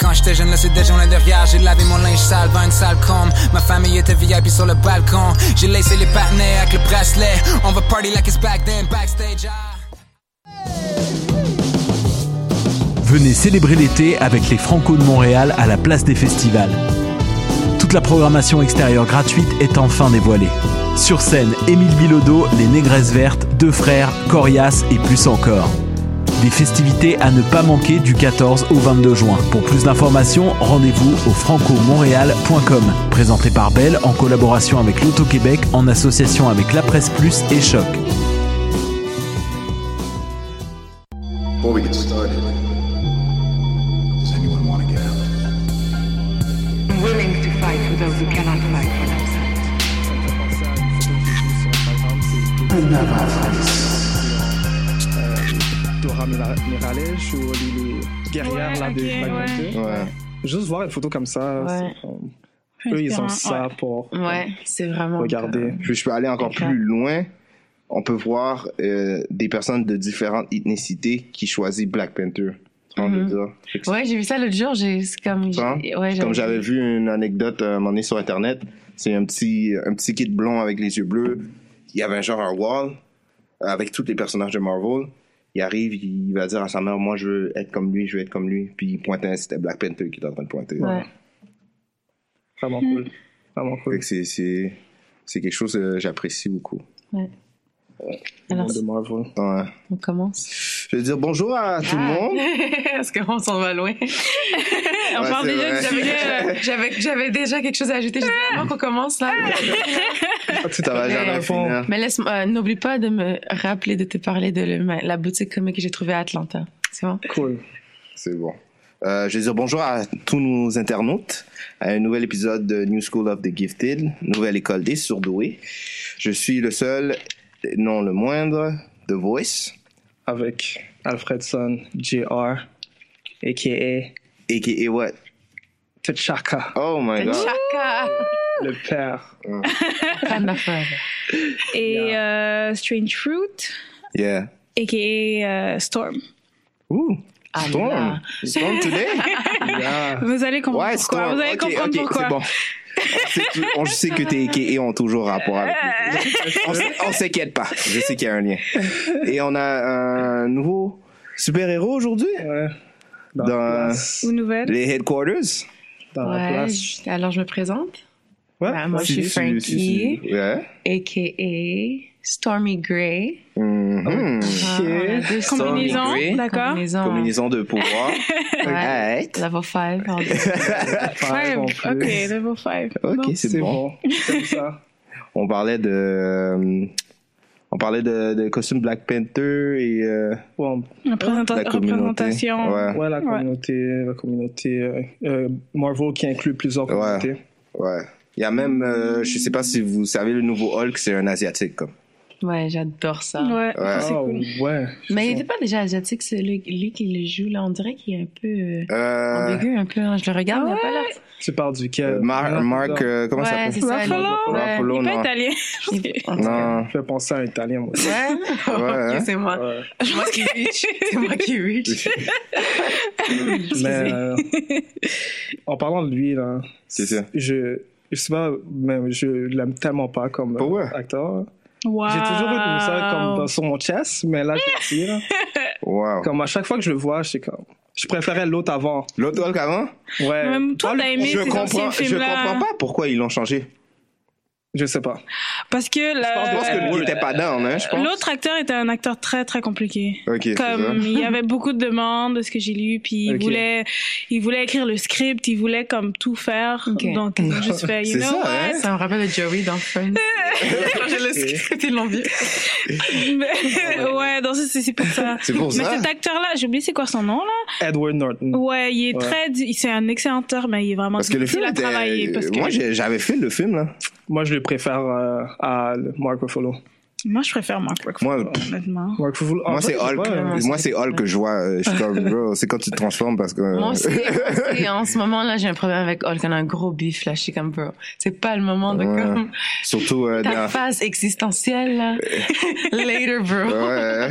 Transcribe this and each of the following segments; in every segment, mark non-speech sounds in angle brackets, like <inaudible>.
quand j'étais jeune, c'est déjà loin derrière. J'ai lavé mon linge sale dans une salle Ma famille était VIP sur le balcon. J'ai laissé les partenaires avec le bracelet. On va party like it's back then, backstage. ah. Venez célébrer l'été avec les Franco de Montréal à la place des festivals. Toute la programmation extérieure gratuite est enfin dévoilée. Sur scène, Émile Bilodeau, Les Négresses Vertes, Deux Frères, Corias et plus encore. Des festivités à ne pas manquer du 14 au 22 juin. Pour plus d'informations, rendez-vous au francomontréal.com. Présenté par Bell en collaboration avec l'Auto-Québec en association avec La Presse Plus et Choc. Before we get started, does anyone want to get out? I'm willing to fight for those who cannot fight for themselves. Dora Mira- Miralèche ou les, guerrières là, de Ouais, Black ok, Panther. Ouais. Juste voir une photo comme ça, eux, ils ont ça pour Ouais, c'est vraiment. regarder. Je peux aller encore plus loin. On peut voir euh, des personnes de différentes ethnicités qui choisissent Black Panther. Fait que Ouais, j'ai vu ça l'autre jour. J'ai c'est comme. Ouais, j'avais vu une anecdote euh, à un moment donné sur Internet, c'est un petit, un petit kid blond avec les yeux bleus. Il y avait un genre un wall euh, avec tous les personnages de Marvel. Il arrive, il va dire à sa mère, moi je veux être comme lui, je veux être comme lui. Puis il pointait, c'était Black Panther qui était en train de pointer. Ouais. Vraiment cool. Vraiment cool. que c'est, c'est, c'est quelque chose que j'apprécie beaucoup. Le Alors, de Marvel. Ouais. on commence. Je veux dire bonjour à tout le monde. <laughs> Est-ce qu'on s'en va loin? On Ouais, déjà du J'avais, sujet. <laughs> j'avais, j'avais déjà quelque chose à ajouter. J'ai dit, avant qu'on commence là. <laughs> Ça va jamais. Mais laisse, euh, n'oublie pas de me rappeler de te parler de le- la boutique comique que j'ai trouvée à Atlanta. C'est bon? Cool. C'est bon. Euh, je veux dire bonjour à tous nos internautes à un nouvel épisode de New School of the Gifted, nouvelle école des surdoués. Je suis le seul, non le moindre, The Voice, Avec Alfredson, JR, a.k.a. a.k.a. what? T'Chaka, Oh my god. Le père. D'affaires. Et euh, Strange Fruit, Yeah. a.k.a. euh, Storm. Ooh. Ah Storm. là. Storm today? <laughs> Yeah. Vous allez comprendre Ouais, pourquoi. Storm? Vous allez Ok, comprendre ok, pourquoi. c'est bon. On sait, que tes a.k.a. ont toujours rapport avec nous. On, s'inquiète pas. Je sais qu'il y a un lien. Et on a un nouveau super-héros aujourd'hui? Ouais. Dans, Dans- la place. Ou nouvelle. les headquarters? Dans la Ouais, place. je- alors je me présente. Ouais. Ben, moi, je Si, suis si, Frankie, si, si. Ouais. a.k.a. Stormy Grey. Mhm. Ah, on a deux Stormy Combinaison, d'accord. Combinaison. Combinaison de pouvoir. <laughs> Ouais. Level 5. <laughs> Five en Five. plus. Ok, level 5. Ok, c'est bon. bon. Comme ça. <laughs> On parlait de. euh, on parlait de, de costume Black Panther et euh, Bon, la communauté. représentation. Ouais. ouais, la communauté, la communauté euh, euh, Marvel qui inclut plusieurs Ouais. communautés. Ouais. Il y a même, euh, je sais pas si vous savez, le nouveau Hulk, c'est un asiatique comme. Ouais, j'adore ça. Ouais, Ouais. c'est Oh, ouais. Mais il n'était pas déjà asiatique, c'est lui, lui qui le joue, là. On dirait qu'il est un peu euh, Euh, ambigu, un peu. hein. Je le regarde, il n'a pas l'air. Tu parles duquel? Euh, Mar- Mark, euh, comment ça Ouais, c'est s'appelle ça. Ruffalo? Ouais. Ruffalo, Il est pas non. italien. Il- Non. Je vais penser à un italien, moi. aussi. Ouais? Ouais, <laughs> Ok, c'est moi. Ouais. <laughs> C'est moi qui reach. C'est moi qui reach. Mais euh, en parlant de lui, là, C'est ça. je, je sais pas, mais je l'aime tellement pas comme euh, acteur. Wow. J'ai toujours eu ça comme dans- sur mon chest, mais là, je le dis, <laughs> là. Wow. Comme à chaque fois que je le vois, je suis comme. Je préférais l'autre avant. L'autre avant Ouais. Même toi, t'as aimé Je ces comprends, anciens je comprends pas pourquoi ils l'ont changé. Je sais pas. Parce que Je pense la- qu'il était pas down, hein, je pense. l'autre acteur était un acteur très très compliqué. Ok, c'est ça. Comme il y avait beaucoup de demandes de ce que j'ai lu, puis il voulait, il voulait écrire le script, il voulait comme tout faire. Ok. Donc ils ont juste fait, you know ça, what? hein? Ça me rappelle de Joey dans Friends. <laughs> Quand j'ai le script, ils l'ont vu. <laughs> Mais- ouais, donc c'est c'est pour ça. C'est pour Mais ça? cet acteur-là, j'ai oublié c'est quoi son nom là. Edward Norton. Ouais, il est Ouais. très, c'est un excellent acteur, mais il est vraiment Parce que le film à était... travailler. Parce que Moi, j'avais fait le film, là. Moi, je le préfère euh, à Mark Ruffalo. moi, je préfère Mark Ruffalo, Moi- honnêtement. Mark Ruffalo. Moi, c'est Hulk. pas, euh, Moi, c'est Hulk que je vois. euh, Je suis comme, bro, c'est quand tu te transformes parce que... Moi aussi, moi <laughs> aussi, en ce moment là, j'ai un problème avec Hulk. On a un gros bif là. Je suis comme, bro, c'est pas le moment de Ouais. comme Surtout euh, ta phase existentielle là. <laughs> Later, bro. Ouais.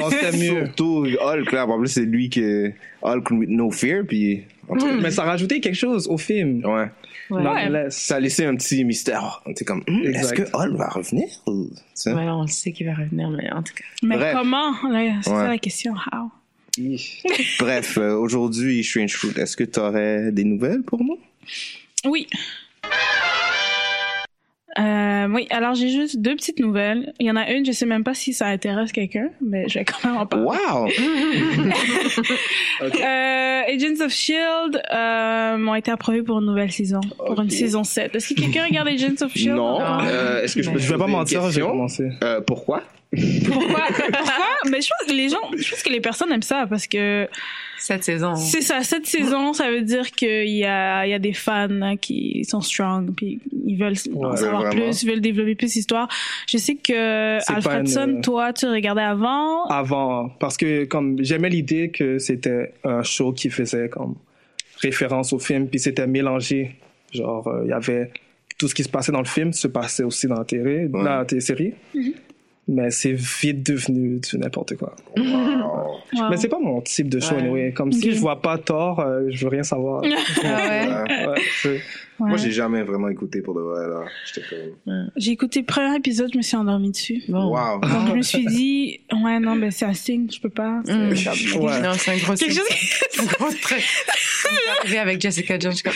Non, c'était mieux. Surtout Hulk, là. En plus, c'est lui qui... Hulk with no fear, puis cas. Mais ça rajoutait quelque chose au film. Ouais. Ouais. Ça a laissé un petit mystère. On était comme, Hum, est-ce que Hall va revenir? ou-? Ouais, on le sait qu'il va revenir, mais en tout cas. Mais Bref. comment? C'est Ouais. ça la question. How? Bref, euh, aujourd'hui, Strange Fruit, est-ce que tu aurais des nouvelles pour nous? Oui. Euh, oui, alors j'ai juste deux petites nouvelles. Il y en a une, je sais même pas si ça intéresse quelqu'un, mais je vais quand même en parler. Wow! <laughs> <laughs> Euh, Agents of Shield euh, ont été approuvés pour une nouvelle saison, pour une saison 7. Est-ce que quelqu'un regarde Agents of Shield? Non. Non. Euh, est-ce que je peux Je vais pas mentir, j'ai commencé. Euh, pourquoi? Pourquoi? Pourquoi? Mais je pense que les gens, je pense que les personnes aiment ça parce que Cette saison. c'est ça, cette saison, ça veut dire qu'il y a, il y a des fans hein, qui sont strong, puis ils veulent en Ouais, savoir vraiment. plus, ils veulent développer plus l'histoire. Je sais que Alfredson, une- toi, tu regardais avant? Avant, parce que comme j'aimais l'idée que c'était un show qui faisait comme référence au film, puis c'était mélangé. Genre, euh, il y avait tout ce qui se passait dans le film se passait aussi dans la télé, dans la télésérie. Mm-hmm. Mais c'est vite devenu du n'importe quoi. Wow. Wow. Mais c'est pas mon type de show, Ouais. anyway. Comme si je vois pas tort, euh, je veux rien savoir. <laughs> Ah ouais? Ouais. Ouais. Moi, j'ai jamais vraiment écouté pour de vrai, là. J'étais comme, J'ai écouté le premier épisode, je me suis endormie dessus. Bon. wow. Donc je me suis dit, ouais, non, ben c'est un signe, je peux pas. C'est- Mm. c'est- Ouais. Non, c'est un gros <laughs> C'est un gros arrivé avec Jessica Jones. Je suis comme.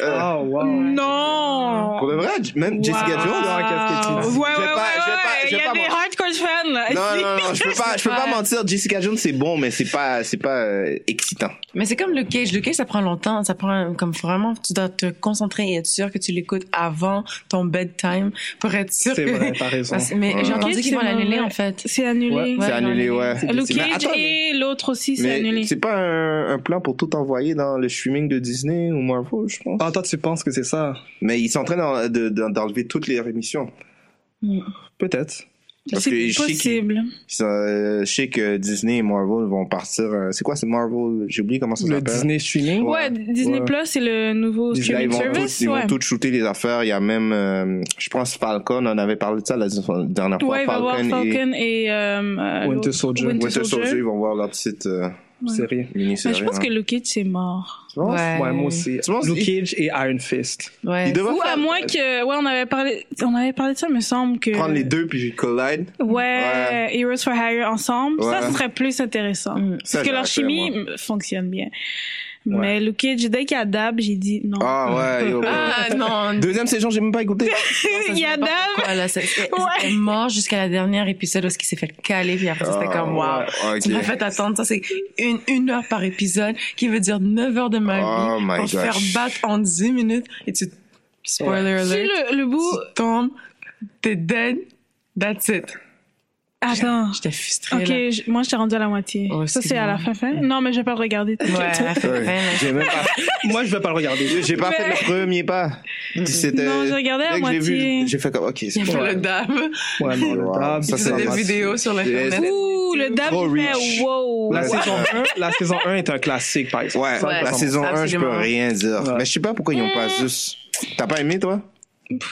Euh, Oh, wow. Non! Pour de vrai, même Jessica Wow. Jones? qu'est-ce que tu dis? Ouais, ouais, Je vais ouais, pas- je vais ouais, pas- je Il vais y a pas des mentir. hardcore fans, là. Non, ici. non, non, je peux pas, je peux pas <laughs> mentir. Jessica Jones, c'est bon, mais c'est pas, c'est pas euh, excitant. Mais c'est comme le cage. Le cage, ça prend longtemps. Ça prend comme vraiment, tu dois te concentrer et être sûr que tu l'écoutes avant ton bedtime pour être sûr C'est que. vrai, t'as raison. Parce- mais Ouais. j'ai entendu qu'ils vont l'annuler en fait. C'est annulé. Ouais. c'est annulé, ouais. Luke Mais Cage attends, et l'autre aussi, c'est annulé. c'est pas un, un plan pour tout envoyer dans le streaming de Disney ou Marvel, je pense. Ah, toi, tu penses que c'est ça? Mais ils sont en train d'en- de- de- d'enlever toutes les émissions. Peut-être. Parce que possible. euh, je sais que Disney et Marvel vont partir. euh, c'est quoi, c'est Marvel J'ai oublié comment ça Le s'appelle. Disney streaming? Ouais, Disney Ouais. Plus, c'est le nouveau Là, ils streaming vont, service. tous, ils ouais. vont tous shooter les affaires. Il y a même, euh, je pense, Falcon, on avait parlé de ça la dernière fois. Ouais, il va y avoir et Falcon et, euh, euh, Winter Soldier. Winter Winter Soldier. Soldier, ils vont voir leur petite euh, Série. Mais mini-série. je pense hein. que Luke Cage, c'est mort. Tu penses? Ouais. Ouais, moi aussi. Tu penses- Luke Cage et Iron Fist. Ouais. Ou à moins que, ouais, on avait parlé, on avait parlé de ça, il me semble que. prendre les deux puis collide. Ouais, Ouais. Heroes for Hire ensemble. Ça, Ouais. ce serait plus intéressant. Mm. Ça, Parce que leur chimie moi. fonctionne bien. Mais Luke Cage, dès qu'il y a Dab, j'ai dit non. Ah ouais, <laughs> yo, Ah non. Deuxième saison, j'ai même pas écouté. <laughs> il y a Dab. Quoi, là, c'est- c'est- Ouais. C'était mort jusqu'à la dernière épisode où il s'est fait caler, puis après, c'était Ah, comme, wow. ouais, Tu m'as fait attendre. Ça, c'est une, une heure par épisode, qui veut dire 9 heures de ma vie. Oh my pour te faire battre en 10 minutes, et tu, spoiler alert, le, le bout. tu tombes, t'es dead, that's it. Attends. J'étais frustrée, Ok, là. je- moi, je t'ai rendu à la moitié. Oh, ça, c'est à la fin, fin? Non, mais je vais pas le regarder. Ouais, à la fin, Ouais. même pas, <laughs> Moi, je vais pas le regarder. j'ai pas Mais- fait le premier pas. <laughs> C'était. Non, j'ai regardé à j'ai moitié. j'ai fait comme, ok, c'est Il a fait bon. le dab. Ouais, non, le dab, Ça, Il c'est des vidéos sur l'internet. Ouh, le dab, fait wow. La saison 1, la saison 1 est un classique, par exemple. Ouais, la saison 1, je peux rien dire. Mais je sais pas pourquoi ils ont pas juste. T'as pas aimé, toi?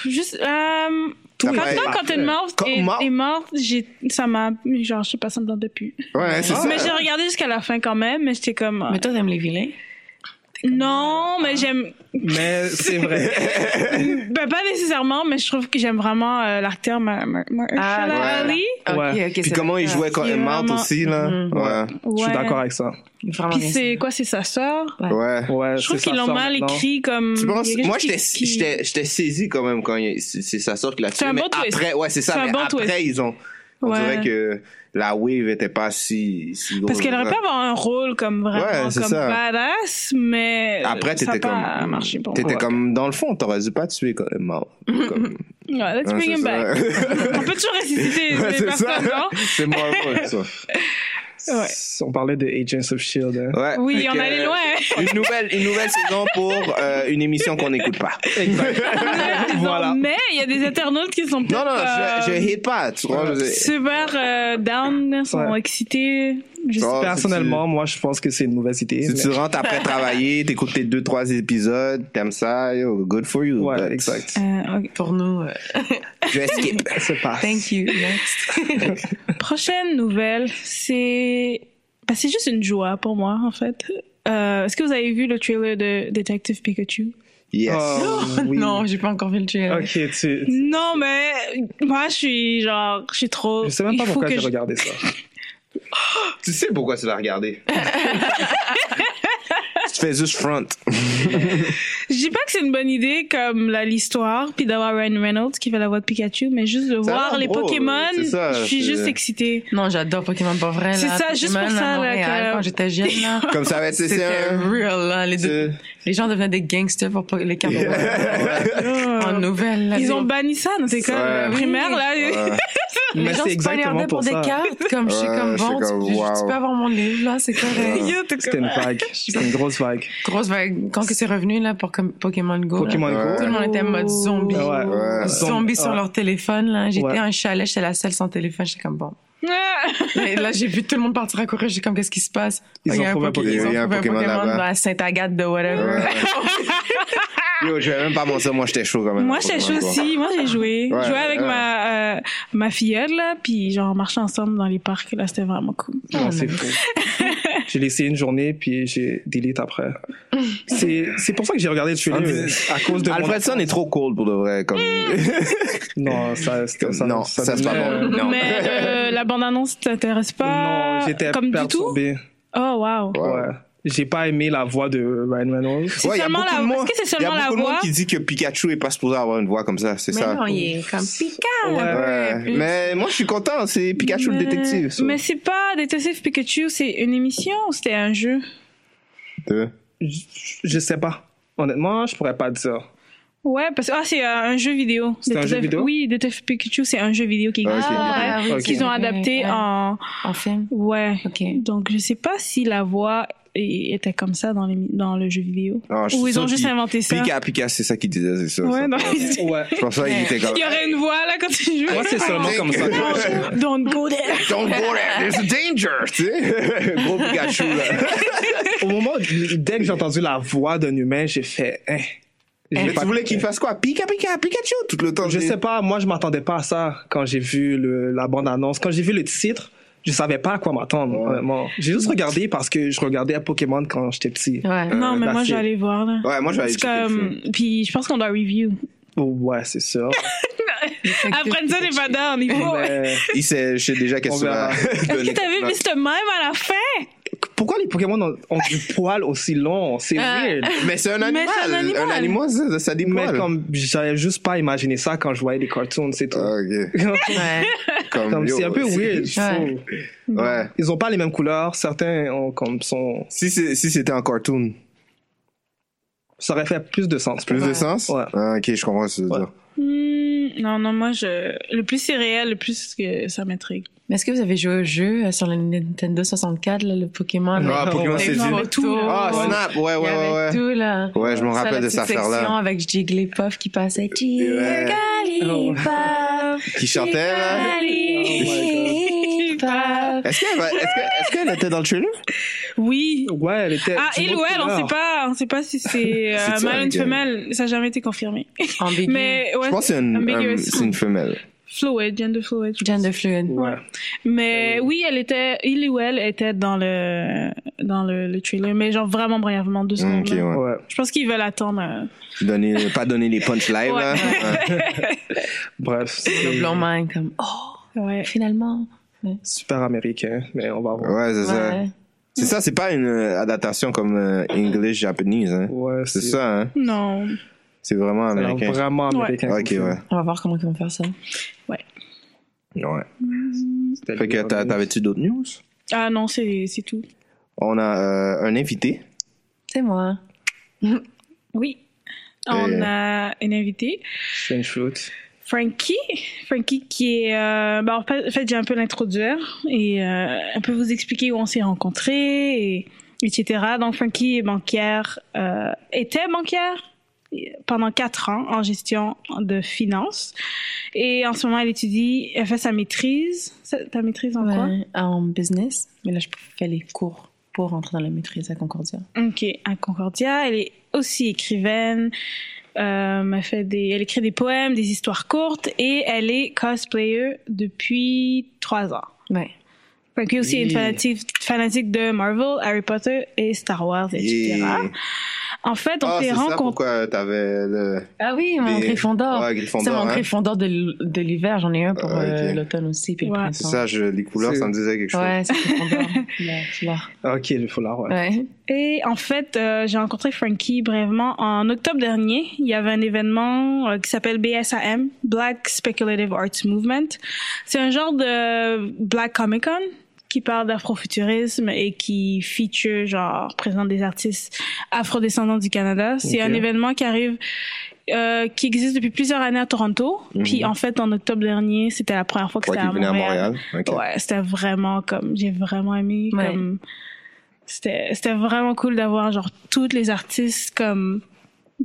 Juste, euh, Tout quand, est quand, une morte Quand est, mort- est morte, j'ai, ça m'a, genre, je sais pas, ça me tentait plus. Ouais, c'est ça. Mais j'ai regardé jusqu'à la fin quand même, mais j'étais comme, Mais toi, t'aimes les vilains? Non, mais j'aime, Mais c'est vrai. <laughs> ben pas nécessairement, mais je trouve que j'aime vraiment euh, l'acteur Mar- Mar- Mahershala Ah, Ali. Ok, Ouais. ok. Puis c'est comment il jouait quand morte vraiment- aussi, là. Mhm. Ouais. Je suis Ouais. d'accord avec ça. Vraiment Puis c'est quoi, c'est sa sœur? Ouais. Ouais, Je trouve qu'ils l'ont mal maintenant. écrit comme. Tu penses, moi, j'étais, qui- j'étais, j'étais saisi quand même quand il- c'est c'est sa sœur qui l'a tué. C'est un mais bon twist. après, ouais, c'est ça. C'est un mais après, ils ont, on Ouais. dirait que la wave était pas si, si Parce qu'elle aurait pu avoir un rôle comme vraiment Ouais, comme ça. badass, mais Après, t'étais comme, marché pour t'étais moi. comme, dans le fond, t'aurais dû pas tuer quand morte. <laughs> Comme, Ouais, let's Ouais, bring him back. On peut toujours <laughs> ressusciter Ouais, les personnes, non? C'est Marvel, ça. <laughs> Ouais. On parlait de Agents of Shield. hein. Ouais. Oui, on que, allait loin. <laughs> Une nouvelle, une nouvelle saison pour euh, une émission qu'on n'écoute pas. <laughs> Voilà. Mais il y a des internautes qui sont Non, non, je, euh, je hate pas, tu vois. je- super euh, down, sont Ouais. excités. Oh, Personnellement, moi, je pense que c'est une mauvaise idée. Si mais- tu rentres après <laughs> travailler, t'écoutes tes deux, trois épisodes, t'aimes ça, yo, good for you. Ouais, but exact. Euh. Pour nous, euh, <laughs> Je vais skip. <laughs> C'est pas. thank you. Next. Prochaine nouvelle, c'est. bah, c'est juste une joie pour moi, en fait. euh, est-ce que vous avez vu le trailer de Detective Pikachu? Yes. Oh, oui. Non, j'ai pas encore vu le trailer. Ok, tu. Non, mais moi, je suis genre, je suis trop. Je sais même pas pourquoi j'ai je- regardé ça. Tu sais pourquoi tu l'as regardé? <laughs> tu fais juste front. Je dis pas que c'est une bonne idée comme la l'histoire, puis d'avoir Ryan Reynolds qui fait la voix de Pikachu, mais juste de voir les drôle, Pokémon, je suis juste excitée. Non, j'adore Pokémon pas vrai. là. C'est ça, juste pour ça, là, Montréal, que- quand j'étais jeune, là. Comme ça va être, c'est un. real, là. Les, deux- les gens devenaient des gangsters pour les cartes en nouvelles. là. Ils ont banni ça dans écoles Ouais. primaires, là. Ouais. <laughs> les Mais gens se poignardaient pour pour des cartes. Comme je suis Ouais, comme je suis bon, comme, tu, tu wow. peux avoir mon livre, là, c'est correct. <laughs> T'es C'était une vague. C'était une grosse vague. Grosse vague. Quand que c'est revenu, là, pour Pokémon Go. Pokémon. Go. Tout le monde était en mode zombie. Ouais. Ouais. Zombies sur leur téléphone, là. J'étais un chalet, j'étais la seule sans téléphone, j'étais comme bon. Ah. Et là, j'ai vu tout le monde partir à courir, j'étais comme, qu'est-ce qui se passe? Ils Il y ont trouvé un Poké- Pokémon. Là-bas. à Saint-Agathe de whatever. Ouais. <laughs> Yo, je vais même pas mentir, moi j'étais chaud quand même. Moi, j'étais chaud aussi. Moi, j'ai joué. Ouais, jouais avec ouais. ma, euh, ma filleule, là, puis genre, on marchait ensemble dans les parcs, là, c'était vraiment cool. Non, c'est fou. j'ai laissé une journée, puis j'ai delete après. C'est, c'est pour ça que j'ai regardé le trailer, à cause de Alfredson est trop cold pour de vrai. Comme... <laughs> Non, ça, c'était- ça, Non, ça, c'est pas bon. Non. Mais euh, la bande-annonce t'intéresse pas? Non, j'étais comme du tout? perturbé. Oh, wow. Ouais. J'ai pas aimé la voix de Ryan Reynolds. C'est Ouais, seulement la- de monde- est-ce que c'est Il y a seulement la beaucoup de monde voix? qui dit que Pikachu est pas supposé avoir une voix comme ça, c'est Mais ça. non, il est comme Pika. Ouais. Ouais. Mais moi je suis content, c'est Pikachu le détective. ça. Mais c'est pas Détective Pikachu, c'est une émission ou c'était un jeu? Je, je sais pas. Honnêtement, je pourrais pas dire. Ouais, parce que ah, c'est euh, un jeu vidéo. C'est un jeu vidéo? Oui, Detective Pikachu, c'est un jeu vidéo qui existe. Ah. Qu'ils ont adapté en. En film? Ouais. OK. Donc, je sais pas si la voix était comme ça dans, les, dans le jeu vidéo. Ah, je suis Ou ils ont juste inventé ça. Pika, Pika, c'est ça qu'il disait, c'est ça. Ouais, ça. non, il Ouais. Je pense qu'il était comme. y aurait une voix là quand tu joues. Moi, c'est seulement comme ça. Don't go there. <laughs> Don't go there, there's a danger, tu sais. <laughs> Gros Pikachu, là. <laughs> Au moment, où- dès que j'ai entendu la voix d'un humain, j'ai fait, hein. J'ai Mais tu voulais qu'il fasse quoi? Pika, Pika, Pikachu, tout le temps. Je sais pas, moi, je m'attendais pas à ça quand j'ai vu le, la bande-annonce. Quand j'ai vu le titre, je savais pas à quoi m'attendre, honnêtement. J'ai juste regardé parce que je regardais Pokémon quand j'étais petit. Ouais. Non, mais moi, c'est- je vais aller voir là. Ouais, moi, film. comme. Puis, je pense qu'on doit review. Oh, ouais, c'est sûr. <laughs> Après ça, n'est pas down. Il faut. Mais Il sait, je sais déjà qu'est-ce On que tu. <laughs> Est-ce que t'as vu. Mr. Mime à la fin? Pourquoi les Pokémon ont, ont du poil aussi long? C'est weird. Mais c'est un Mais animal. c'est un animal. Un animal, ça, ça dit Mais poil. comme, j'avais juste pas imaginé ça quand je voyais des cartoons, c'est tout. Ah, ok. <laughs> Ouais. Comme, Comme yo, c'est un peu weird. je Ouais. trouve. Ouais. Ils ont pas les mêmes couleurs. Certains ont comme sont. Si c'est- si c'était un cartoon, Ça aurait fait plus de sens. plus de sens? Ouais. Ah, ok, je comprends ce que tu veux Ouais. dire. Hmm, non, non, moi, je. Le plus c'est réel, le plus que ça m'intrigue. Mais est-ce que vous avez joué au jeu euh, sur le Nintendo 64, là, le Pokémon? Ah, Pokémon, c'est photos, Ah, ouais. Snap, ouais, ouais, ouais, ouais. tout, là. Ouais, je me rappelle la de cette affaire-là. section avec Jigglypuff qui passait. Ouais. Jigglypuff. Qui chantait, là? Jigglypuff. Est-ce qu'elle est-ce que- est-ce qu'elle était dans le trailer? Oui. Ouais, elle était. Ah, il ou elle, on sait pas, on sait pas si c'est euh, mâle ou une femelle. Ça n'a jamais été confirmé. Mais ouais, Je pense que c'est une, ambiguous. un- c'est une femelle. Fluid, gender fluid. Gender fluid. Ouais. Mais oui, elle était, il ou elle était dans le dans le, le trailer, mais genre vraiment brièvement deux secondes. ok, là. ouais. Ouais. Je pense qu'ils veulent attendre. euh, Donner, pas donner les punch live, Ouais. là. <laughs> Bref, Le blanc mind, comme, oh, Ouais. finalement. super américain, mais on va voir. Ouais, c'est ça. C'est ça, c'est pas une adaptation comme euh, English japonese, hein. Ouais, C'est ça, hein. Non. C'est vraiment a américain. vraiment Ouais. américain. Ok, ouais. On va voir comment ils vont faire ça. Ouais. C'était Fait que t'avais-tu d'autres news? Ah non, c'est c'est tout. On a euh, un invité. C'est moi. <laughs> Oui. On a une invitée, Strange Fruit. Frankie. Frankie qui est... Euh, bah, en fait, en fait, j'ai un peu l'introduire et euh, un peu vous expliquer où on s'est rencontrés, et, etc. Donc, Frankie est banquière, euh, était banquière pendant quatre ans en gestion de finances. Et en ce moment, elle étudie, elle fait sa maîtrise. Ta maîtrise en quoi? Ouais, en business. Mais là, je fais les cours pour rentrer dans la maîtrise à Concordia. Ok, à Concordia. Elle est aussi écrivaine. Euh, elle, fait des, elle écrit des poèmes, des histoires courtes et elle est cosplayer depuis trois ans. Ouais. Frankie aussi est une fanatique, fanatique de Marvel, Harry Potter et Star Wars, etc. Yeah. En fait, on Ah, s'est rencontrés. pourquoi t'avais le... Ah oui, mon Des- Gryffondor. Ouais, Gryffondor, C'est mon hein. Gryffondor de, l'hiver. J'en ai un pour Ah, euh, l'automne aussi, puis Ouais. le C'est ça, je, les couleurs, ça me disait quelque chose. Ouais, c'est Gryffondor. <laughs> La fleur. Ok, le foulard, ouais. Ouais. Et en fait, euh, j'ai rencontré Frankie brièvement en octobre dernier. Il y avait un événement euh, qui s'appelle BSAM, Black Speculative Arts Movement. C'est un genre de Black Comic Con qui parle d'afrofuturisme et qui feature, genre, présente des artistes afrodescendants du Canada. C'est un événement qui arrive, euh, qui existe depuis plusieurs années à Toronto. Puis en fait, en octobre dernier, c'était la première fois que Ouais, c'était à Montréal. Ouais, c'était vraiment comme j'ai vraiment aimé Ouais. comme c'était c'était vraiment cool d'avoir genre tous les artistes comme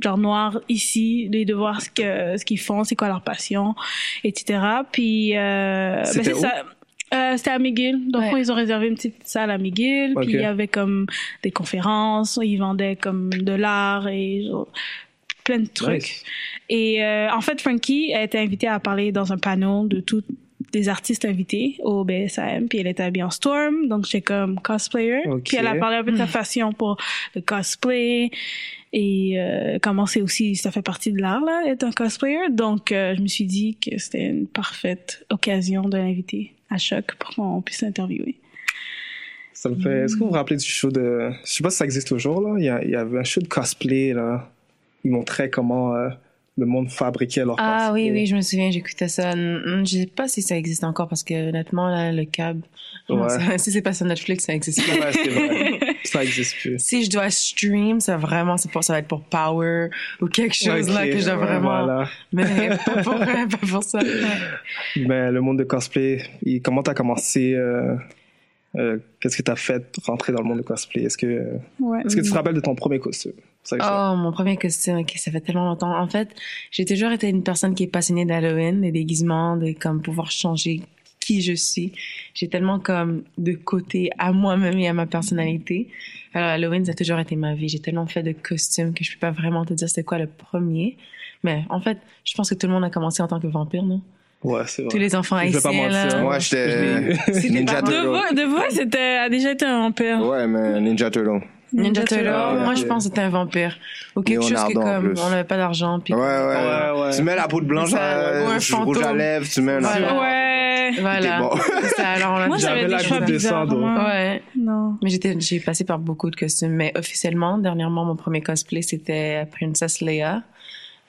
genre noirs ici et de voir ce que ce qu'ils font, c'est quoi leur passion, etc. Puis euh, ben, c'est ça. Euh, c'était à McGill. Donc, Ouais. ils ont réservé une petite salle à McGill. Puis, il y avait comme des conférences. Ils vendaient comme de l'art et genre, plein de trucs. Nice. Et euh, en fait, Frankie a été invitée à parler dans un panel de tous des artistes invités au BSAM. Puis elle était habillée en Storm, donc j'étais comme cosplayer. Puis elle a parlé un peu de sa passion pour le cosplay et euh, comment c'est aussi ça fait partie de l'art là être un cosplayer. Donc euh, je me suis dit que c'était une parfaite occasion de l'inviter à choc pour qu'on puisse l'interviewer. Ça me fait. Est-ce que vous vous rappelez du show de. Je sais pas si ça existe toujours, là. Il y, a- avait un show de cosplay, là. Ils montraient comment euh, le monde fabriquait leur Ah cosplay. oui, oui, je me souviens, j'écoutais ça. Je sais pas si ça existe encore parce que honnêtement, là, le câble, Ouais. ça- <laughs> si c'est pas sur Netflix, ça existe pas. Ouais, c'est vrai. <laughs> ça existe plus. si je dois stream, ça vraiment, c'est pour, ça va être pour Power ou quelque chose là que je dois ouais, vraiment. voilà. Mais <laughs> pas pour, pas pour ça. Ben, le monde de cosplay, il- comment t'as commencé euh, euh, Qu'est-ce que t'as fait rentrer dans le monde de cosplay? Est-ce que, Ouais. est-ce que tu te rappelles de ton premier costume? Ça que je- Oh, mon premier costume, ok, ça fait tellement longtemps. En fait, j'ai toujours été une personne qui est passionnée d'Halloween, des déguisements, de comme pouvoir changer qui je suis. J'ai tellement comme de côté à moi-même et à ma personnalité. Alors Halloween, ça a toujours été ma vie. J'ai tellement fait de costumes que je peux pas vraiment te dire c'était quoi le premier. Mais en fait, je pense que tout le monde a commencé en tant que vampire, non? Ouais, c'est vrai. Tous les enfants Je vais pas haïtiens, mentir. là. Moi, j'étais Ninja pas- de Turtle. voix, de voix, c'était a déjà été un vampire. Ouais, mais Ninja Turtle. Ninja Turtle. Ah, Moi, je pense que c'était un vampire. Ou quelque chose en comme, on n'avait pas d'argent, puis Ouais, ouais, Ouais, ouais. Tu mets la peau de blanche, Ça, euh, ou un rouge- rouge à lèvres, tu mets un Voilà. Ouais. Voilà. Bon. C'est ça, alors on a Moi, j'avais des choix bizarres. Ouais. Non. Mais j'étais, j'ai passé par beaucoup de costumes. Mais officiellement, dernièrement, mon premier cosplay, c'était Princess Leia.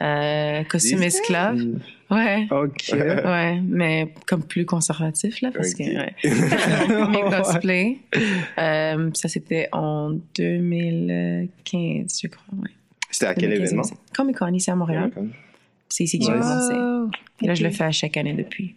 Euh, costume esclave. Ouais. Ok. Ouais, mais comme plus conservatif, là, parce que, ouais. <laughs> Mon premier cosplay. Euh, ça, c'était en 2015, je crois, ouais. C'était à quel 2015, événement? Comic Con, ici à Montréal. C'est ici que j'ai commencé. Et là, je le fais à chaque année depuis.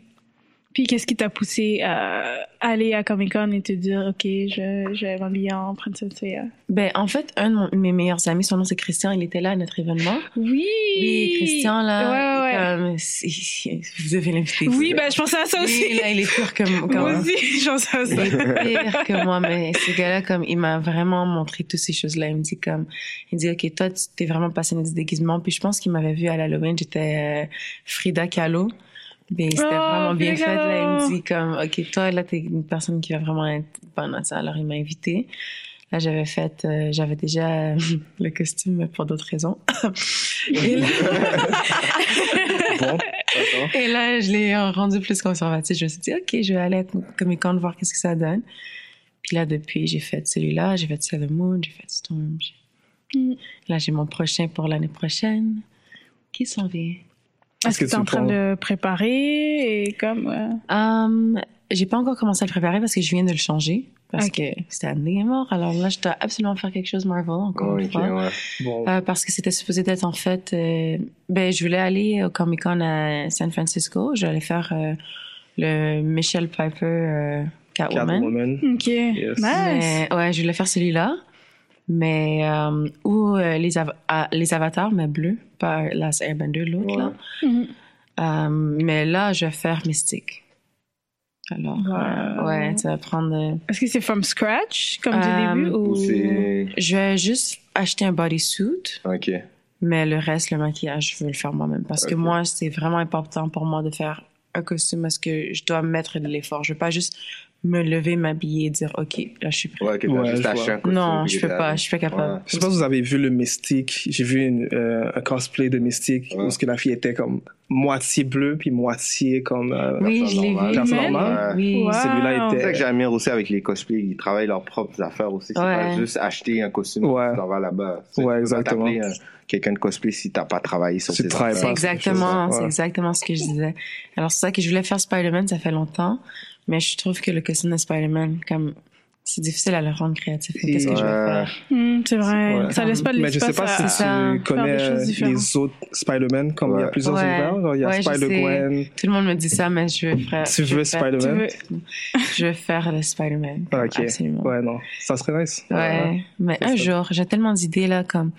Puis qu'est-ce qui t'a poussé à aller à Comic Con et te dire ok je, je vais m'habiller en Princess Leia Ben, en fait, un de mon- mes meilleurs amis, son nom c'est Christian, il était là à notre événement. Oui. Oui, Christian, là. Ouais ouais. comme, vous devez l'inviter. Oui ben je pensais à ça aussi. Oui, là, il est pire que moi. Moi aussi je pensais à Il ça. est pire que moi, mais ce gars-là, comme, il m'a vraiment montré toutes ces choses-là. Il me dit comme, il dit, OK, toi, tu t'es vraiment passionné du déguisement. Puis je pense qu'il m'avait vu à l'Halloween, j'étais euh, Frida Kahlo. Mais c'était Oh, vraiment bien fait, là. Il me dit comme, OK, toi, là, t'es une personne qui va vraiment être bonne à ça. Alors, il m'a invité. Là, j'avais fait, euh, j'avais déjà euh, <laughs> le costume pour d'autres raisons. <laughs> Et là, <laughs> Bon, d'accord. et là, je l'ai rendu plus conservatif. Je me suis dit, OK, je vais aller à Comic Con voir qu'est-ce que ça donne. Puis là, depuis, j'ai fait celui-là, j'ai fait Sailor Moon, j'ai fait Storm. Mm. Là, j'ai mon prochain pour l'année prochaine. Qui s'en vient? Est-ce que que tu es en train de préparer et comme ouais. Um, j'ai pas encore commencé à le préparer parce que je viens de le changer. Parce Ok. que c'était année est mort. Alors là, je dois absolument faire quelque chose Marvel, encore une Ok, fois. ouais. Bon. Euh, parce que c'était supposé d'être en fait. euh, ben, je voulais aller au Comic Con à San Francisco. J'allais faire euh, le Michelle Piper euh, Catwoman. Catwoman. Ok. Yes. Nice. Mais, ouais, je voulais faire celui-là. Mais, euh, ou euh, les, av- ah, les avatars, mais bleus, pas Last Airbender, l'autre, là. Mhm. Euh, mais là, je vais faire Mystique. Alors, euh, Wow. ouais, ça va prendre. Est-ce que c'est from scratch comme Euh, du début ou je vais juste acheter un bodysuit, Ok. mais le reste, le maquillage, je veux le faire moi-même. Parce que moi, c'est vraiment important pour moi de faire un costume parce que je dois mettre de l'effort. Je veux pas juste me lever, m'habiller, dire ok, là je suis prête. Ouais, t'as Ouais, juste je acheté un costume. non, je peux pas, je suis pas capable. Ouais. Je sais pas si vous avez vu le Mystique. J'ai vu une, euh, un cosplay de Mystique Ouais. où ce que la fille était comme moitié bleue puis moitié comme. euh, Oui, je l'ai vu. Personne mais- normale? Oui. Wow. Celui-là C'est était. ça que j'admire aussi avec les cosplays, ils travaillent leurs propres affaires aussi. C'est Ouais. pas juste acheter un costume Ouais. tu t'en vas là-bas. Ouais, exactement. euh, quelqu'un de cosplay si t'as pas travaillé sur tes. C'est c'est exactement, c'est ouais. exactement ce que je disais. Alors c'est ça que je voulais faire Spider-Man, ça fait longtemps, mais je trouve que le costume de Spider-Man, comme c'est difficile à le rendre créatif. Qu'est-ce que je vais Ouais. faire? Hmm, c'est vrai. Ouais. Ça laisse pas de Mais je sais pas à- si ça. tu connais différentes. les autres Spider-Man, comme il y a Ouais. plusieurs Ouais. univers. genre, Il y a Ouais, Spider-Gwen. Tout le monde me dit ça, mais je veux faire. Tu je veux Spider-Man? <laughs> Je veux faire le Spider-Man. Ok. Absolument. Ouais, non. Ça serait nice. Ouais, mais un ça. jour, j'ai tellement d'idées là, comme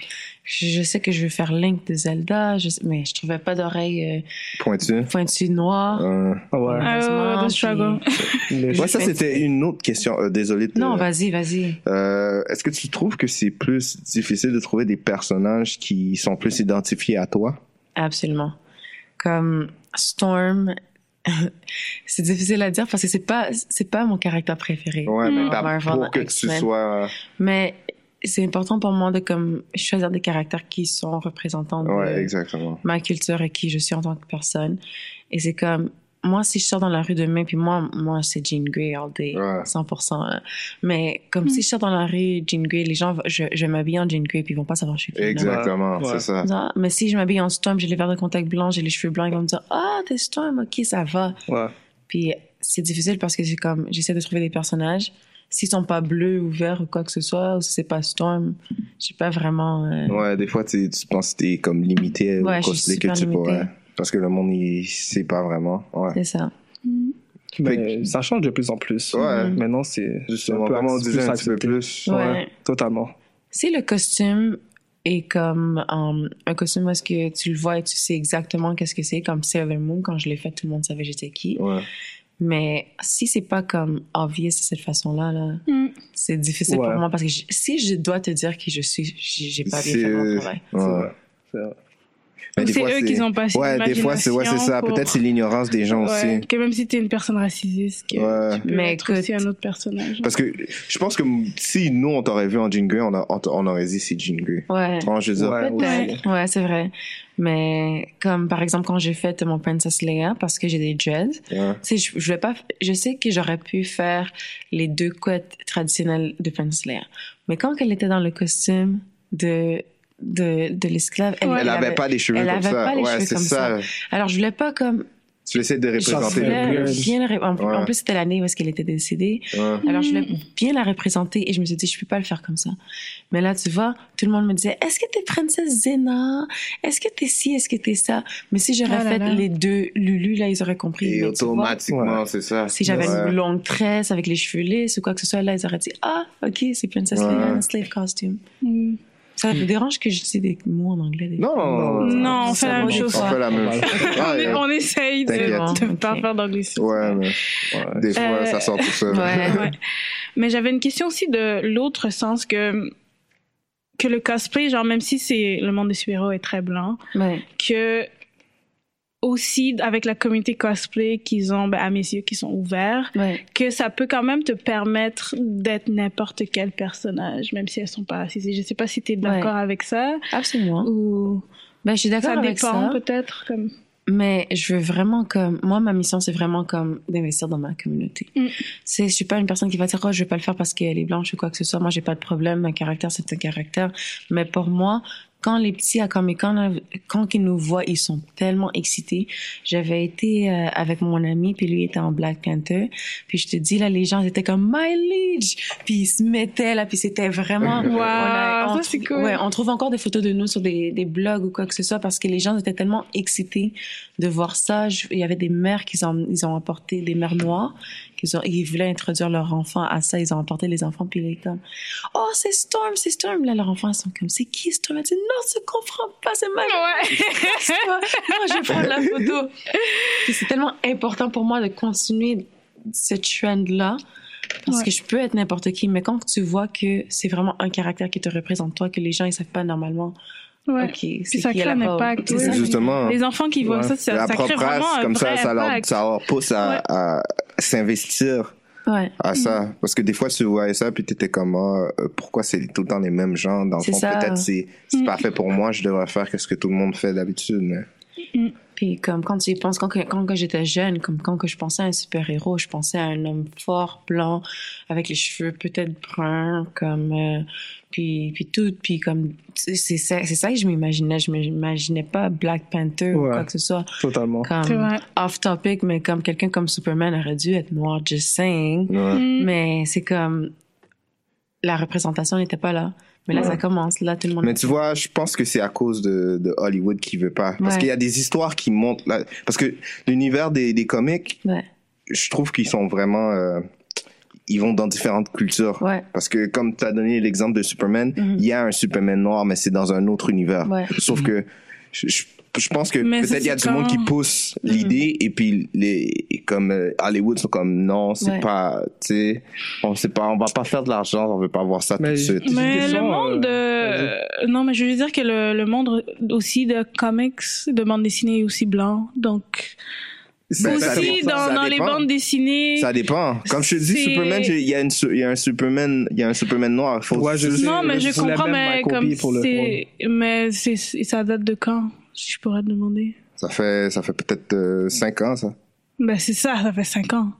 je, je sais que je veux faire Link de Zelda, je sais- mais je trouvais pas d'oreilles Pointu. euh, pointues noires. Euh, Ouais. Ah ouais, the struggle. <laughs> Ouais, ça c'était une autre question. Euh, désolé. de- Non, vas-y, vas-y. Euh, Est-ce que tu trouves que c'est plus difficile de trouver des personnages qui sont plus identifiés à toi? Absolument. Comme Storm, <laughs> c'est difficile à dire parce que c'est pas c'est pas mon caractère préféré. Ouais, mais pour que tu sois. Mais c'est important pour moi de comme choisir des caractères qui sont représentants de Ouais, exactement. ma culture et qui je suis en tant que personne. Et c'est comme moi si je sors dans la rue demain puis moi moi c'est Jean Grey all day Ouais. 100%. hein. Mais comme si je sors dans la rue Jean Grey, les gens je je m'habille en Jean Grey puis ils vont pas savoir je suis. Exactement, Ouais. c'est ça. Mais si je m'habille en Storm, j'ai les verres de contact blancs, j'ai les cheveux blancs, ils vont me dire Ah, t'es Storm, ok, ça va. Ouais. Puis c'est difficile parce que j'ai comme j'essaie de trouver des personnages. S'ils sont pas bleus ou verts ou quoi que ce soit, ou si c'est pas Storm, j'ai pas vraiment. euh, Ouais, des fois, tu, tu penses que t'es comme limité Ouais, au je suis cosplay que tu pourrais. Parce que le monde, il sait pas vraiment. Ouais. C'est ça. Mais ça change de plus en plus. Ouais. Maintenant, c'est Justement, un peu disait un petit peu accepté. plus. Ouais. Ouais, totalement. Si le costume est comme euh, un costume où est-ce que tu le vois et tu sais exactement qu'est-ce que c'est, comme Sailor Moon, quand je l'ai fait, tout le monde savait j'étais qui. Ouais. Mais si c'est pas comme obvious de cette façon-là, là, Hmm. c'est difficile Ouais. pour moi parce que je- si je dois te dire qui je suis, j'ai pas bien fait mon travail. Ouais. C'est vrai. Ou c'est eux qui ont pas assez Ouais, des fois, c'est ouais, c'est ça. pour- Peut-être c'est l'ignorance des gens Ouais, aussi. que même si t'es une personne racisiste, que Ouais. tu peux Mais être aussi écoute- un autre personnage. Parce que je pense que si nous, on t'aurait vu en Grey, on, a- on, aurait dit c'est Grey. Ouais. Franchement, je veux dire, Ouais, c'est vrai. Mais comme par exemple quand j'ai fait mon Princess Leia parce que j'ai des dreads, sais, je, je vais pas, je sais que j'aurais pu faire les deux couettes traditionnelles de Princess Leia. Mais quand elle était dans le costume de de, de l'esclave, elle, Ouais. Elle avait pas les cheveux elle comme avait ça. pas les ouais, cheveux comme ça. Alors je voulais pas comme Tu essaies de représenter le bien la ré- en, Ouais. en plus c'était l'année où est-ce qu'elle était décédée. Ouais. Alors je Mm. voulais bien la représenter et je me suis dit je peux pas le faire comme ça. Mais là tu vois, tout le monde me disait est-ce que t'es princesse Zena? Est-ce que t'es ci? Est-ce que t'es ça? Mais si j'aurais Ah fait là. les deux Lulu là, ils auraient compris. Et Mais automatiquement, c'est ça. si j'avais Ouais. une longue tresse avec les cheveux lisses ou quoi que ce soit, là, ils auraient dit Ah, ok, c'est Princess Ouais. Leia, un slave costume. Hmm. Ça me dérange que j'utilise des mots en anglais. des Non, fois. non, non. Non, on fait la même chose. On fait la même chose. <laughs> on, est- ouais. on essaye de ne pas faire d'anglicisme. Ouais, mais Ouais. des fois, Euh, ça sort tout seul. Ouais. Ouais. <laughs> Mais j'avais une question aussi de l'autre sens que que le cosplay, genre même si c'est le monde des super-héros est très blanc, Ouais. que aussi avec la communauté cosplay qu'ils ont, ben, à mes yeux, qui sont ouverts, Ouais. que ça peut quand même te permettre d'être n'importe quel personnage, même si elles sont pas racisées. Je sais pas si tu es d'accord avec ça Absolument. ou Ben, je suis d'accord avec dépend ça. peut-être comme. Mais je veux vraiment comme moi ma mission c'est vraiment comme d'investir dans ma communauté. Mm. C'est je suis pas une personne qui va dire oh je vais pas le faire parce qu'elle est blanche ou quoi que ce soit. Moi j'ai pas de problème, un caractère c'est un caractère. Mais pour moi quand les petits à Comic Con, quand ils nous voient, ils sont tellement excités. J'avais été euh, avec mon ami, puis lui était en Black Panther. Puis je te dis, là, les gens étaient comme « My Liege! » Puis ils se mettaient, là, puis c'était vraiment... <laughs> Wow, on a- on ça, c'est cool. Ouais, on trouve encore des photos de nous sur des, des blogs ou quoi que ce soit parce que les gens étaient tellement excités de voir ça. Je- il y avait des mères qui ont, ils ont apporté des mères noires qui ont, ils voulaient introduire leur enfant à ça. Ils ont apporté les enfants puis ils étaient comme oh c'est Storm, c'est Storm. Là leurs enfants sont comme c'est qui Storm Elle dit non, tu comprends pas, c'est ma Ouais. <laughs> non, je vais prendre la photo. Puis c'est tellement important pour moi de continuer ce trend là. Parce Ouais. que je peux être n'importe qui, mais quand tu vois que c'est vraiment un caractère qui te représente toi, que les gens ils savent pas normalement, Ouais. ok, c'est ça qui crée un impact. Justement. Les enfants qui voient Ouais. ça, ça, crée vraiment un comme vrai ça, ça leur, impact. ça leur pousse à, Ouais. à s'investir Ouais. à ça. Parce que des fois, tu voyais ça, puis t'étais comme, ah, euh, pourquoi c'est tout le temps les mêmes gens? Dans le fond, peut-être c'est c'est pas fait pour moi, je devrais faire ce que tout le monde fait d'habitude, mais. Puis comme quand tu y penses, quand, que- quand que j'étais jeune, comme quand que je pensais à un super-héros, je pensais à un homme fort, blanc, avec les cheveux peut-être bruns, comme... euh, puis, puis tout, puis comme... C'est c'est ça, c'est ça que je m'imaginais. Je m'imaginais pas Black Panther ou quoi que ce soit. Totalement. C'est Comme vrai. off-topic, mais comme quelqu'un comme Superman aurait dû être noir, just saying. Ouais. Mm. Mais c'est comme... La représentation n'était pas là. Mais là, Ouais. ça commence. Là, tout le monde... Mais tu vois, je pense que c'est à cause de, de Hollywood qui veut pas. Parce Ouais. qu'il y a des histoires qui montent là. Parce que l'univers des, des comics, Ouais. je trouve qu'ils sont vraiment, euh, ils vont dans différentes cultures. Ouais. Parce que comme tu as donné l'exemple de Superman, Mhm. il y a un Superman noir, mais c'est dans un autre univers. Ouais. Sauf que je, je- je pense que peut-être il y a du monde qui pousse Mhm. l'idée et puis les comme euh, Hollywood sont comme non, c'est Ouais. pas, tu sais, on sait pas, on va pas faire de l'argent, on veut pas voir ça Mais tout de suite. Mais le monde euh, de... Non, mais je veux dire que le, le monde aussi de comics, de bande dessinée est aussi blanc. Donc, Ben, aussi dans, les bandes dessinées... Ça dépend. Comme je te dis, Superman, il y a une, su- il y a un Superman, il y a un Superman noir. Faut Ouais, je sais. Non, mais je comprends, mais Michael comme B pour le c'est... Mais c'est, ça date de quand, si je pourrais te demander? Ça fait, ça fait peut-être euh, cinq ans, ça. Ben c'est ça, ça fait cinq ans.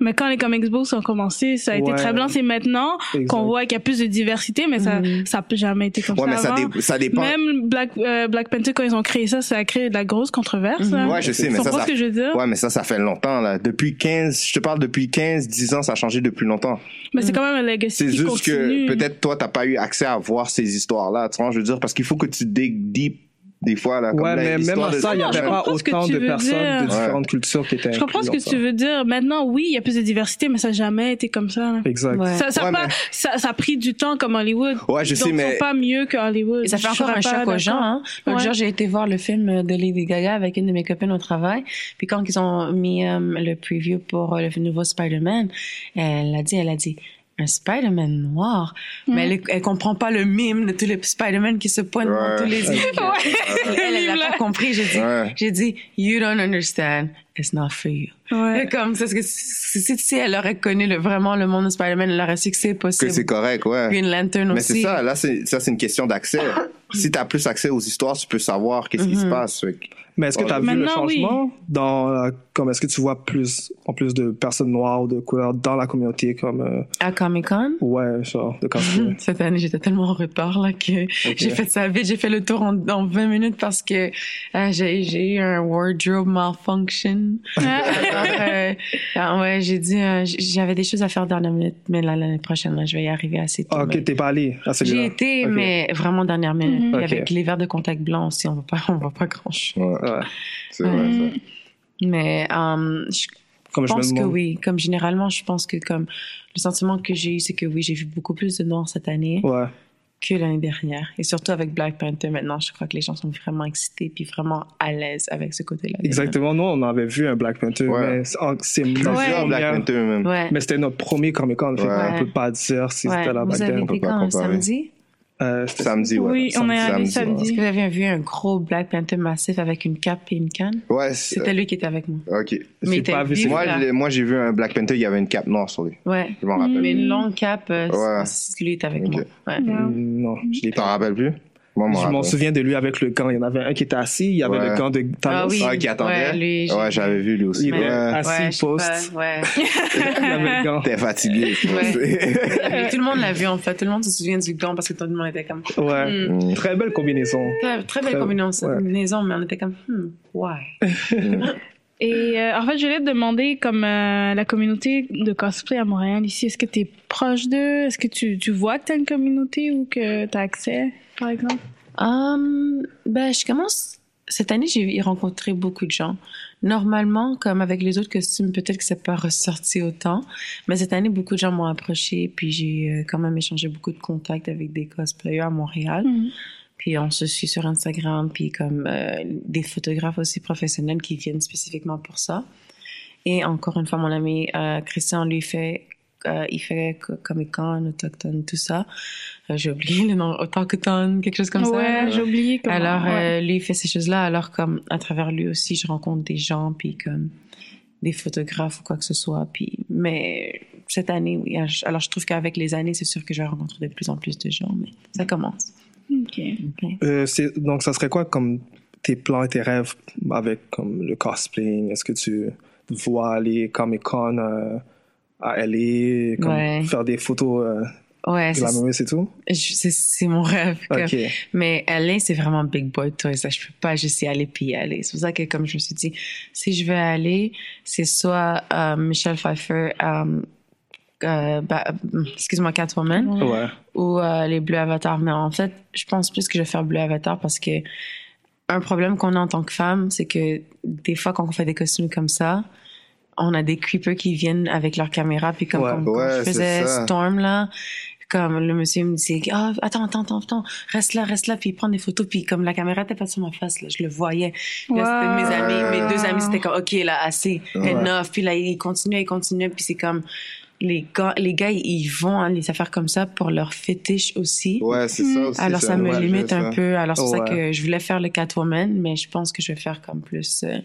Mais quand les comics books ont commencé, ça a été très blanc. C'est maintenant qu'on voit qu'il y a plus de diversité, mais ça ça n'a jamais été comme Ouais, ça mais ça, avant. dé- ça dépend. Même Black, euh, Black Panther, quand ils ont créé ça, ça a créé de la grosse controverse. hein. Ouais, je sais, mais ça, ça, ce que je veux dire? ouais, mais ça, ça fait longtemps, là. Depuis 15, je te parle depuis 15, 10 ans, ça a changé depuis longtemps. Mais c'est quand même un legacy C'est juste continue. que peut-être toi, t'as pas eu accès à voir ces histoires-là, tu vois, je veux dire, parce qu'il faut que tu dig deep, des fois, là. comme Ouais, là, mais même à ça, il n'y avait pas autant de personnes dire. de différentes cultures qui étaient Je comprends ce que tu ça. veux dire. Maintenant, oui, il y a plus de diversité, mais ça n'a jamais été comme ça. là. Exact. Ouais. Ça, ça, a Ouais, pas- mais- ça, ça a pris du temps comme Hollywood. Ouais, je sais, Donc, mais- sont pas mieux que Hollywood. Et ça fait Je encore un choc aux gens. Hein. L'autre jour, j'ai été voir le film de Lady Gaga avec une de mes copines au travail. Puis quand ils ont mis euh, le preview pour euh, le nouveau Spider-Man, elle a dit, elle a dit, un Spider-Man noir. Mais elle, elle comprend pas le mime de tous les Spider-Man qui se pointent Ouais. dans tous les yeux. <laughs> Elle, elle, elle a pas compris. J'ai dit, Ouais. j'ai dit, you don't understand. It's not for you. Ouais. Et <laughs> Comme, c'est ce que si, si, si elle aurait connu le, vraiment le monde de Spider-Man, elle aurait su que c'est que possible. c'est correct, ouais. Green Lantern Mais aussi. c'est ça, là, c'est, ça, c'est une question d'accès. <coughs> si t'as plus accès aux histoires, tu peux savoir qu'est-ce qui se passe. Fait que- Mais est-ce que tu as vu le Maintenant, oui. changement dans euh, comme est-ce que tu vois plus en plus de personnes noires ou de couleurs dans la communauté comme euh, À Comic-Con, ouais genre de. <laughs> Cette année, j'étais tellement en retard là que j'ai fait ça vite. J'ai fait le tour en, en 20 minutes parce que euh, j'ai j'ai eu un wardrobe malfunction. <laughs> Euh, ah ouais, j'ai dit euh, j'avais des choses à faire dernière minute, mais l'année prochaine, là, je vais y arriver assez tôt. Ok, t'es pas allé à J'ai celui-là. été, Ok. mais vraiment dernière minute. Mhm. Puis Ok. avec les verres de contact blanc aussi, on va pas, on va pas grand chose. Ouais, Ouais. c'est vrai, ça. Mais euh, je Comme je me pense que oui. Comme généralement, je pense que comme le sentiment que j'ai eu, c'est que oui, j'ai vu beaucoup plus de noirs cette année. Ouais. que l'année dernière. Et surtout avec Black Panther, maintenant, je crois que les gens sont vraiment excités puis vraiment à l'aise avec ce côté-là. Exactement. Nous, on avait vu un Black Panther, Ouais. mais c'est notre Black Panther, même. Ouais. Mais c'était notre premier Comic Con. qu'on Ouais. peut pas dire si ouais. c'était Vous back avez then. peut été pas comparer. samedi? Euh, c'était- Samedi, ouais. Oui, on est allé Samedi, samedi. Est-ce que vous avez vu un gros Black Panther massif avec une cape et une canne? Ouais, c'est- C'était lui qui était avec moi. ok. Mais pas vu. Moi, moi, j'ai vu un Black Panther, il y avait une cape noire sur lui. Ouais. Je m'en rappelle. Mais une longue cape, euh, Ouais. c'est- lui était avec moi. Ouais. Non, je l'ai T'en rappelles plus? Moi, Je m'en souviens de lui avec le gant. Il y en avait un qui était assis, il y avait Ouais. le gant de Ah Thanos. oui. Ah, qui attendait? Ouais, lui, j'ai- Ouais, j'avais vu lui aussi. Il Ouais. est assis, poste. Ouais. <laughs> Il avait le gant. T'es fatigué. Ouais. <laughs> tout le monde l'a vu, en fait. Tout le monde se souvient du gant parce que tout le monde était comme... Ouais. Hmm. Très belle combinaison. Très, très belle Très- combinaison, ouais. combinaison, mais on était comme, hmm, why? <laughs> Et euh, en fait, je voulais te demander, comme euh, la communauté de cosplay à Montréal ici, est-ce que tu es proche d'eux? Est-ce que tu, tu vois que tu as une communauté ou que tu as accès, par exemple? Hum, ben, je commence. Cette année, j'ai rencontré beaucoup de gens. Normalement, comme avec les autres costumes, peut-être que c'est pas ressorti autant. Mais cette année, beaucoup de gens m'ont approché, puis j'ai euh, quand même échangé beaucoup de contacts avec des cosplayers à Montréal. Mhm. Puis on se suit sur Instagram, puis comme euh, des photographes aussi professionnels qui viennent spécifiquement pour ça. Et encore une fois, mon ami euh, Christian, lui, fait, euh, il fait co- Comic Con, Autochtone, tout ça. Euh, J'ai oublié <laughs> le nom, Autochtone, quelque chose comme ça. ouais, j'ai oublié comment. Alors, ouais. lui, il fait ces choses-là. Alors, comme, à travers lui aussi, je rencontre des gens, puis comme, des photographes ou quoi que ce soit. Puis, mais cette année, oui. Alors, je trouve qu'avec les années, c'est sûr que je vais rencontrer de plus en plus de gens, mais ça commence. Ok. Euh, donc, ça serait quoi comme tes plans et tes rêves avec comme le cosplaying? Est-ce que tu vois aller Comic Con euh, à LA, comme Ouais. faire des photos euh, Ouais, c'est, glamoureuses et tout? c'est, mon rêve. Ok. Mais LA, c'est vraiment big boy toy. Ça, je peux pas juste y aller puis y aller. C'est pour ça que, comme je me suis dit, si je veux aller, c'est soit euh, Michelle Pfeiffer, euh, euh, bah, euh, excuse-moi, Catwoman, Ouais. ou euh, les Bleu Avatar. Mais en fait, je pense plus que je vais faire Bleu Avatar parce que un problème qu'on a en tant que femme, c'est que des fois, quand on fait des costumes comme ça, on a des creepers qui viennent avec leur caméra, puis comme Ouais. Ouais, je faisais. Storm, là, comme le monsieur me disait, ah, attends, attends, attends, attends, reste là, reste là, puis il prend des photos, puis comme la caméra était pas sur ma face, là, je le voyais. Puis Là, c'était mes amis, mes deux amis, c'était comme, ok, là, assez, Ouais. enough, puis là, il continuait, il continuait, puis c'est comme, les gars, les gars, ils vont à les affaires comme ça pour leur fétiche aussi. Ouais, c'est ça aussi. Alors ça me limite je un peu. Alors c'est pour ça Ouais. que je voulais faire le Catwoman, mais je pense que je vais faire comme plus euh,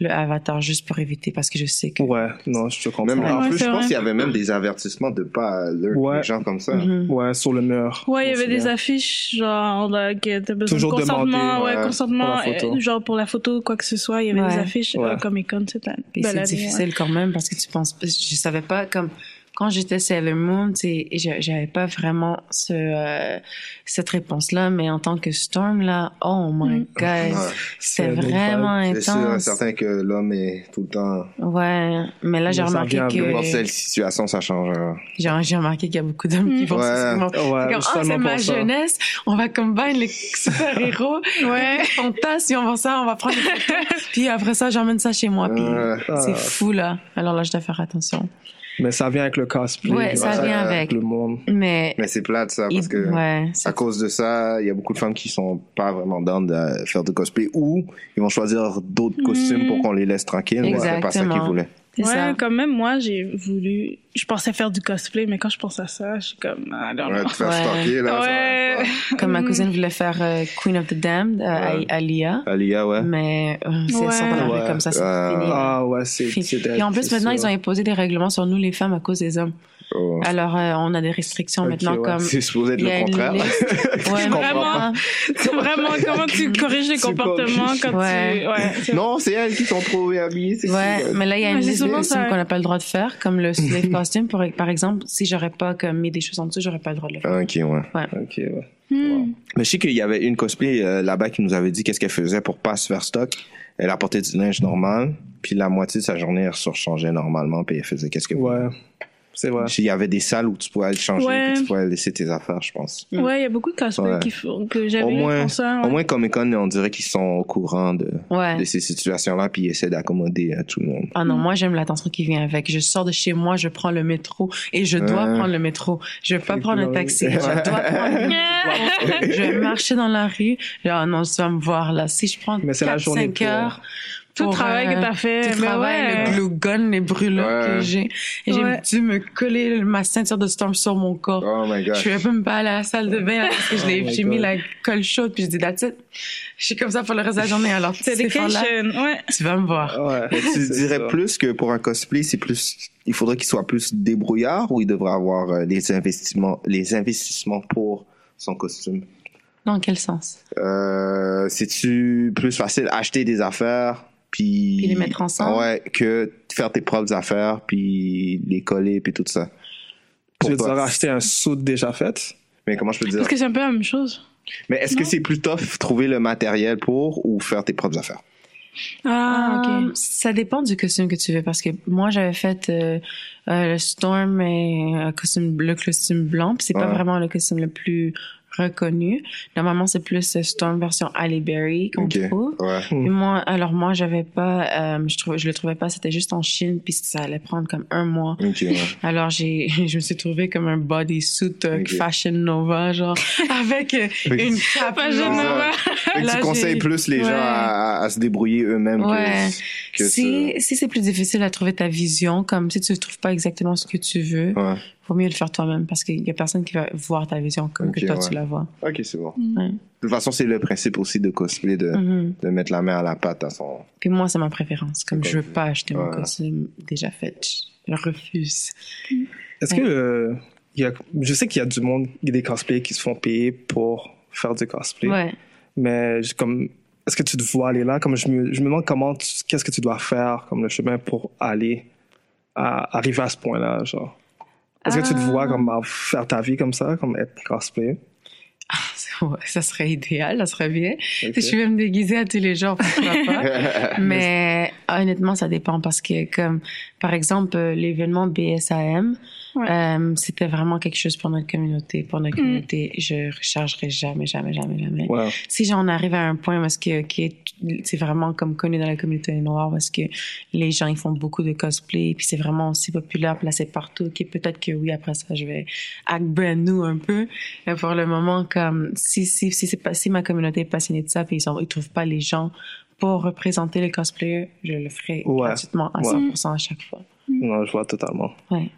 le Avatar juste pour éviter parce que je sais que. Ouais, non, je te comprends. Même, en Ouais, plus, je pense qu'il y avait même des avertissements de pas alert Ouais. les gens comme ça. Mhm. Ouais, sur le mur. Ouais, il y avait des affiches, genre, là, que t'as besoin Toujours de consentement, demander, ouais, ouais, consentement, pour euh, genre pour la photo, quoi que ce soit, il y avait Ouais. des affiches Ouais. euh, Comic Con c'est difficile quand même parce que tu penses. Je savais pas comme quand j'étais Sailor Moon, tu sais, et j'a- j'avais pas vraiment ce euh, cette réponse-là, mais en tant que Storm là, oh my Mm. god, c'était C'est vraiment C'est sûr, intense. certain que l'homme est tout le temps. Ouais, mais là j'ai remarqué que Dans telle situation, ça change. euh. j'ai j'ai remarqué qu'il y a beaucoup d'hommes qui Mm. vont Ouais. Ouais, C'est comme, ah, seulement c'est ma ça. jeunesse, on va combine les super-héros, <laughs> Ouais. fantasmes, on va ça, on va prendre photos, <laughs> puis après ça, j'emmène ça chez moi, puis c'est Ah. fou, là. Alors là, je dois faire attention. Mais ça vient avec le cosplay. Ouais, ça vient avec. Le monde. Mais, Mais c'est plate, ça, il- parce que. ouais, À cause de ça, il y a beaucoup de femmes qui sont pas vraiment down de faire de cosplay ou ils vont choisir d'autres costumes pour qu'on les laisse tranquilles. mais C'est pas ça qu'ils voulaient. C'est ouais, ça. quand même, moi, j'ai voulu. Je pensais faire du cosplay, mais quand je pense à ça, je suis comme. Ah, non, Ouais, te faire Ouais. stalker, là. Ouais. pas. <laughs> Comme ma cousine voulait faire euh, Queen of the Damned euh, à- Ouais. à Lia, Alia, ouais. mais euh, c'est Ouais. ça Ouais. comme ça, c'est Euh, fini. Ah ouais, c'est Puis en plus, maintenant, sûr. ils ont imposé des règlements sur nous, les femmes, à cause des hommes. Oh. Alors, euh, on a des restrictions maintenant, ouais. comme... C'est supposé être il y a le contraire. <laughs> Ouais, vraiment. C'est vraiment <laughs> comment tu corriges les comportements quand Ouais. tu. Non, c'est elles qui sont trop habillées. c'est Ouais, mais là, il y a une liste de costumes qu'on n'a pas le droit de faire, comme le slave costume, pour, par exemple. Si j'aurais pas comme, mis des choses en dessous, j'aurais pas le droit de le faire. Ok, ouais. Ok, ouais. Hmm. Mais je sais qu'il y avait une cosplay euh, là-bas qui nous avait dit qu'est-ce qu'elle faisait pour pas se faire stock. Elle apportait du linge normal, puis la moitié de sa journée, elle surchangeait normalement, puis elle faisait qu'est-ce qu'elle voulait. Ouais, c'est vrai. Il y avait des salles où tu pouvais aller changer, Ouais. tu pouvais laisser tes affaires, je pense. Ouais, il y a beaucoup de cosplays Ouais. qui font, que j'avais Au moins, pour ça. au moins Comic Con, on dirait qu'ils sont au courant de, Ouais. de ces situations-là, puis ils essaient d'accommoder euh, tout le monde. Ah non, moi, j'aime l'attention qui vient avec. Je sors de chez moi, je prends le métro et je dois prendre le métro. Je vais pas prendre un cool, taxi. Je dois <laughs> prendre le métro. Je vais marcher dans la rue. Ah non, tu vas me voir là. Si je prends Mais c'est la 4, journée 5 pour- heures. Tout le travail euh, que t'as fait. Tout mais travail, ouais. le glue gun, les brûlures Ouais. que j'ai. Et j'ai Ouais. dû me coller ma ceinture de Storm sur mon corps. Oh my god. Je pouvais même pas aller à la salle de bain parce que je l'ai- Oh j'ai mis la colle chaude puis je dis that's it. Je suis comme ça pour le reste de la journée. Alors, <laughs> Ouais. tu vas me voir. Tu dirais ça. plus que pour un cosplay, c'est plus, il faudrait qu'il soit plus débrouillard ou il devrait avoir euh, les investissements, les investissements pour son costume? Dans quel sens? Euh, c'est-tu plus facile acheter des affaires? Puis, Puis les mettre ensemble? Ouais, que faire tes propres affaires puis les coller puis tout ça. Tu veux dire acheter un suit déjà fait? Mais comment je peux dire? Parce que c'est un peu la même chose. Mais est-ce que c'est plus tough trouver le matériel pour ou faire tes propres affaires? Ah, Euh, ok. Ça dépend du costume que tu veux parce que moi j'avais fait euh, euh, le Storm et un costume, le costume blanc, puis c'est pas vraiment le costume le plus reconnu. Normalement c'est plus euh, Storm version Halle Berry qu'on Ok. trouve. Ouais. Et moi, alors moi j'avais pas, euh, je trouvais, je le trouvais pas, c'était juste en Chine puis ça allait prendre comme un mois. Ok. ouais. <laughs> Alors j'ai, <laughs> je me suis trouvé comme un bodysuit euh, Ok. Fashion Nova genre <laughs> avec euh, une cape Fashion. Nova. Là, tu conseilles plus les gens Ouais. à, à- à se débrouiller eux-mêmes. que- Ouais. que Si, si c'est plus difficile à trouver ta vision, comme si tu ne trouves pas exactement ce que tu veux, Ouais. Vaut mieux le faire toi-même parce qu'il y a personne qui va voir ta vision comme que toi ouais. tu la vois. Ok, c'est bon. Ouais. De toute façon, c'est le principe aussi de cosplay, de, Mhm. de mettre la main à la pâte à son. Puis moi, c'est ma préférence. Comme je veux pas acheter mon costume déjà fait, je refuse. Est-ce que euh, il y a, je sais qu'il y a du monde, il y a des cosplayers qui se font payer pour faire du cosplay, Ouais. mais comme est-ce que tu te vois aller là? Comme je me, je me demande comment, qu'est-ce que tu dois faire comme le chemin pour aller à arriver à ce point-là, genre. Est-ce que tu te vois comme à faire ta vie comme ça, comme être cosplayer Ouais, ça serait idéal, ça serait bien. Ok. Si je vais me déguiser à tous les jours, pourquoi pas. <laughs> Mais honnêtement, ça dépend parce que, comme, par exemple, euh, l'événement BSAM, Ouais. euh, c'était vraiment quelque chose pour notre communauté. Pour notre Mm. communauté, je rechargerai jamais, jamais, jamais, jamais. Ouais. Si j'en arrive à un point parce que, que c'est vraiment comme connu dans la communauté noire parce que les gens ils font beaucoup de cosplay puis c'est vraiment aussi populaire placé partout que peut-être que oui après ça je vais act brand new un peu mais pour le moment comme si si si c'est pas si ma communauté est passionnée de ça puis ils ils trouvent pas les gens pour représenter les cosplayers je le ferai Ouais. gratuitement à Ouais. 100% à chaque fois Non, je vois totalement. ouais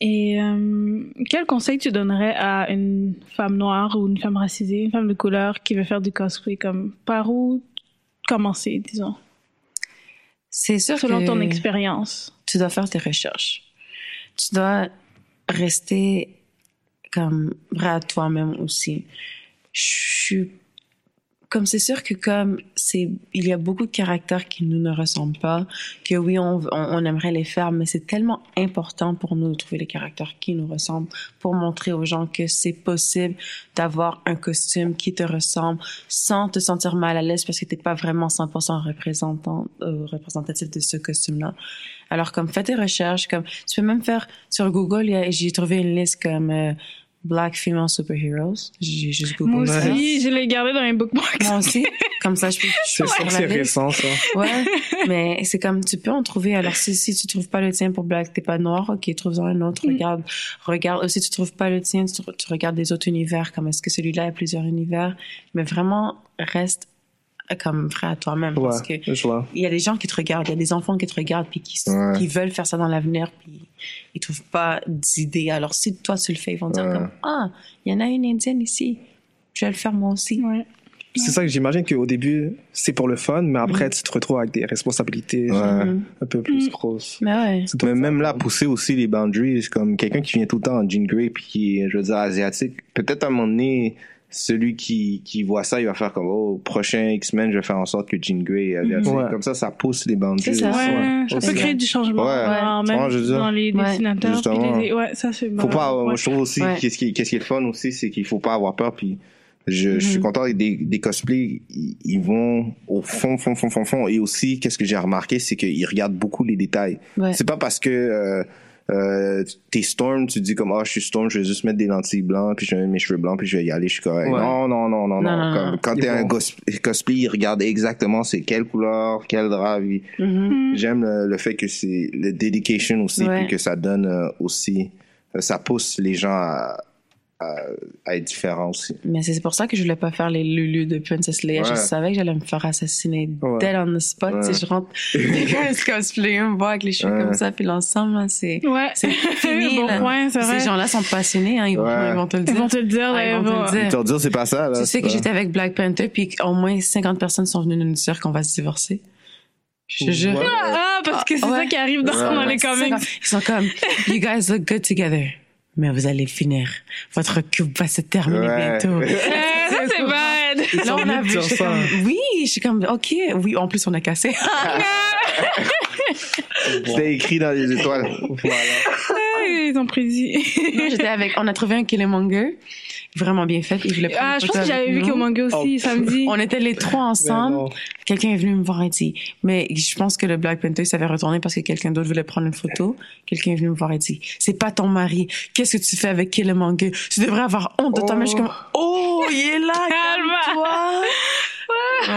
Et euh, quel conseil tu donnerais à une femme noire ou une femme racisée, une femme de couleur qui veut faire du cosplay comme par où commencer, disons, c'est sûr selon que ton expérience? tu dois faire tes recherches. Tu dois rester comme à toi-même aussi. Je suis comme c'est sûr que comme c'est il y a beaucoup de caractères qui nous ne ressemblent pas que oui on, on, on aimerait les faire mais c'est tellement important pour nous de trouver les caractères qui nous ressemblent pour montrer aux gens que c'est possible d'avoir un costume qui te ressemble sans te sentir mal à l'aise parce que t'es pas vraiment 100% représentant euh, représentatif de ce costume là alors comme fais tes recherches comme tu peux même faire sur Google j'ai trouvé une liste comme euh, Black Female Superheroes j'ai juste Moi googlé ça aussi, je l'ai gardé dans mes bookmarks. moi aussi. Comme ça, je peux. C'est la c'est récent, ça. Ouais. Mais c'est comme, tu peux en trouver. Alors, si, si tu trouves pas le tien pour Black, t'es pas noir, ok, trouve-en un autre. Mm. Regarde, regarde. Si tu trouves pas le tien, tu, tu regardes des autres univers. Comme est-ce que celui-là a plusieurs univers? Mais vraiment, reste comme vrai à toi-même. Parce que il y a des gens qui te regardent, il y a des enfants qui te regardent puis qui, Ouais. qui veulent faire ça dans l'avenir puis ils trouvent pas d'idées. Alors si toi tu le fais, ils vont dire comme ah, il y en a une indienne ici, je vais le faire moi aussi. Ouais. C'est ça que j'imagine qu'au début, c'est pour le fun, mais après, tu te retrouves avec des responsabilités Ouais. Un peu plus Mm. grosses. Mais même là, pousser aussi les boundaries, comme quelqu'un qui vient tout le temps en jean grey puis qui est, je veux dire, asiatique, peut-être à un moment donné, celui qui, qui voit ça, il va faire comme, oh, prochain X-Men, je vais faire en sorte que jean grey asiatique. Ouais. Comme ça, ça pousse les boundaries. C'est ça. Ouais, ça peut créer du changement. Tu même vois, je veux dire. dans les dessinateurs. les- Ouais, ça c'est Faut bon. pas, Ouais. je trouve aussi, Ouais. qu'est-ce qui, qu'est-ce qui est le fun aussi, c'est qu'il faut pas avoir peur puis je, je suis Mhm. content des, des cosplays, ils, ils vont au fond, fond, fond, fond, fond. Et aussi, qu'est-ce que j'ai remarqué, c'est qu'ils regardent beaucoup les détails. Ouais. C'est pas parce que euh, euh, t'es Storm, tu te dis comme ah je suis Storm, je vais juste mettre des lentilles blanches puis je vais mettre mes cheveux blancs puis je vais y aller, je suis correct. Ouais. Non non non non non. Non, non, Comme, non. quand t'es un cosplay, ils regardent exactement c'est quelle couleur, quel drap. puis Mhm. J'aime le, le fait que c'est le dedication aussi Ouais. puis que ça donne euh, aussi, euh, ça pousse les gens à, à, à être différents aussi. Mais c'est pour ça que je voulais pas faire les Lulu de Princess Leia. Je savais que j'allais me faire assassiner Ouais. dead on the spot. Ouais. <laughs> Si je rentre, quelqu'un se cosplay, me voit avec les cheveux Ouais. comme ça, puis l'ensemble, là, c'est, Ouais. c'est <laughs> fini, bon là. point, c'est vrai. Ces gens-là sont passionnés, hein, ils, vont, ils vont te le Ils dire. vont te le dire. Ah, ils vont te le dire. Ils t'ont dit c'est pas ça là. Tu sais que j'étais avec Black Panther, puis qu'au moins 50 personnes sont venues nous dire qu'on va se divorcer. Je te jure. Ah, parce que c'est Ah, ouais. ça qui arrive dans, Ouais. dans les comics. Ils sont comme, you guys look good together. Mais vous allez finir. Votre couple va se terminer Ouais. bientôt. <laughs> <laughs> Ça, c'est bad. Là, on a vu, ça. comme, oui, je suis comme, ok, oui, en plus, on a cassé. <laughs> C'était écrit dans les étoiles. Voilà. Ah, Ils ont prédit. J'étais avec, on a trouvé un Killmonger, vraiment bien fait. Il voulait prendre Ah, je pense que j'avais vu qu'au manga aussi, samedi. On était les trois ensemble. Quelqu'un est venu me voir et dit, mais je pense que le Black Panther il s'avait retourné parce que quelqu'un d'autre voulait prendre une photo. Quelqu'un est venu me voir et dit, c'est pas ton mari. Qu'est-ce que tu fais avec Killmonger? Tu devrais avoir honte de toi. Mais je suis comme, oh, il est là, Calme. calme-toi.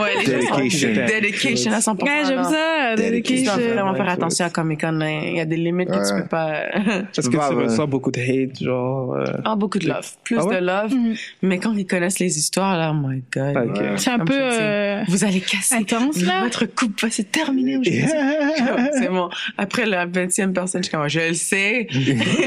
Ouais, les gens sont- Dedication. Dedication à 100%. Ouais, j'aime ça. Tu dois Dedication. vraiment faire attention à Comic Con. Il y a des limites que tu peux pas. <laughs> Est-ce que tu reçois beaucoup de hate, genre... euh, Ah, beaucoup de love. Plus Ah ouais? de love. Mhm. Mais quand ils connaissent les histoires, là, oh my god. Ok. Ouais. C'est un Comme peu euh, Vous allez casser. intense, là. Votre couple va se terminer aujourd'hui. <laughs> c'est bon. Après la 20e personne, je suis comme, je le sais.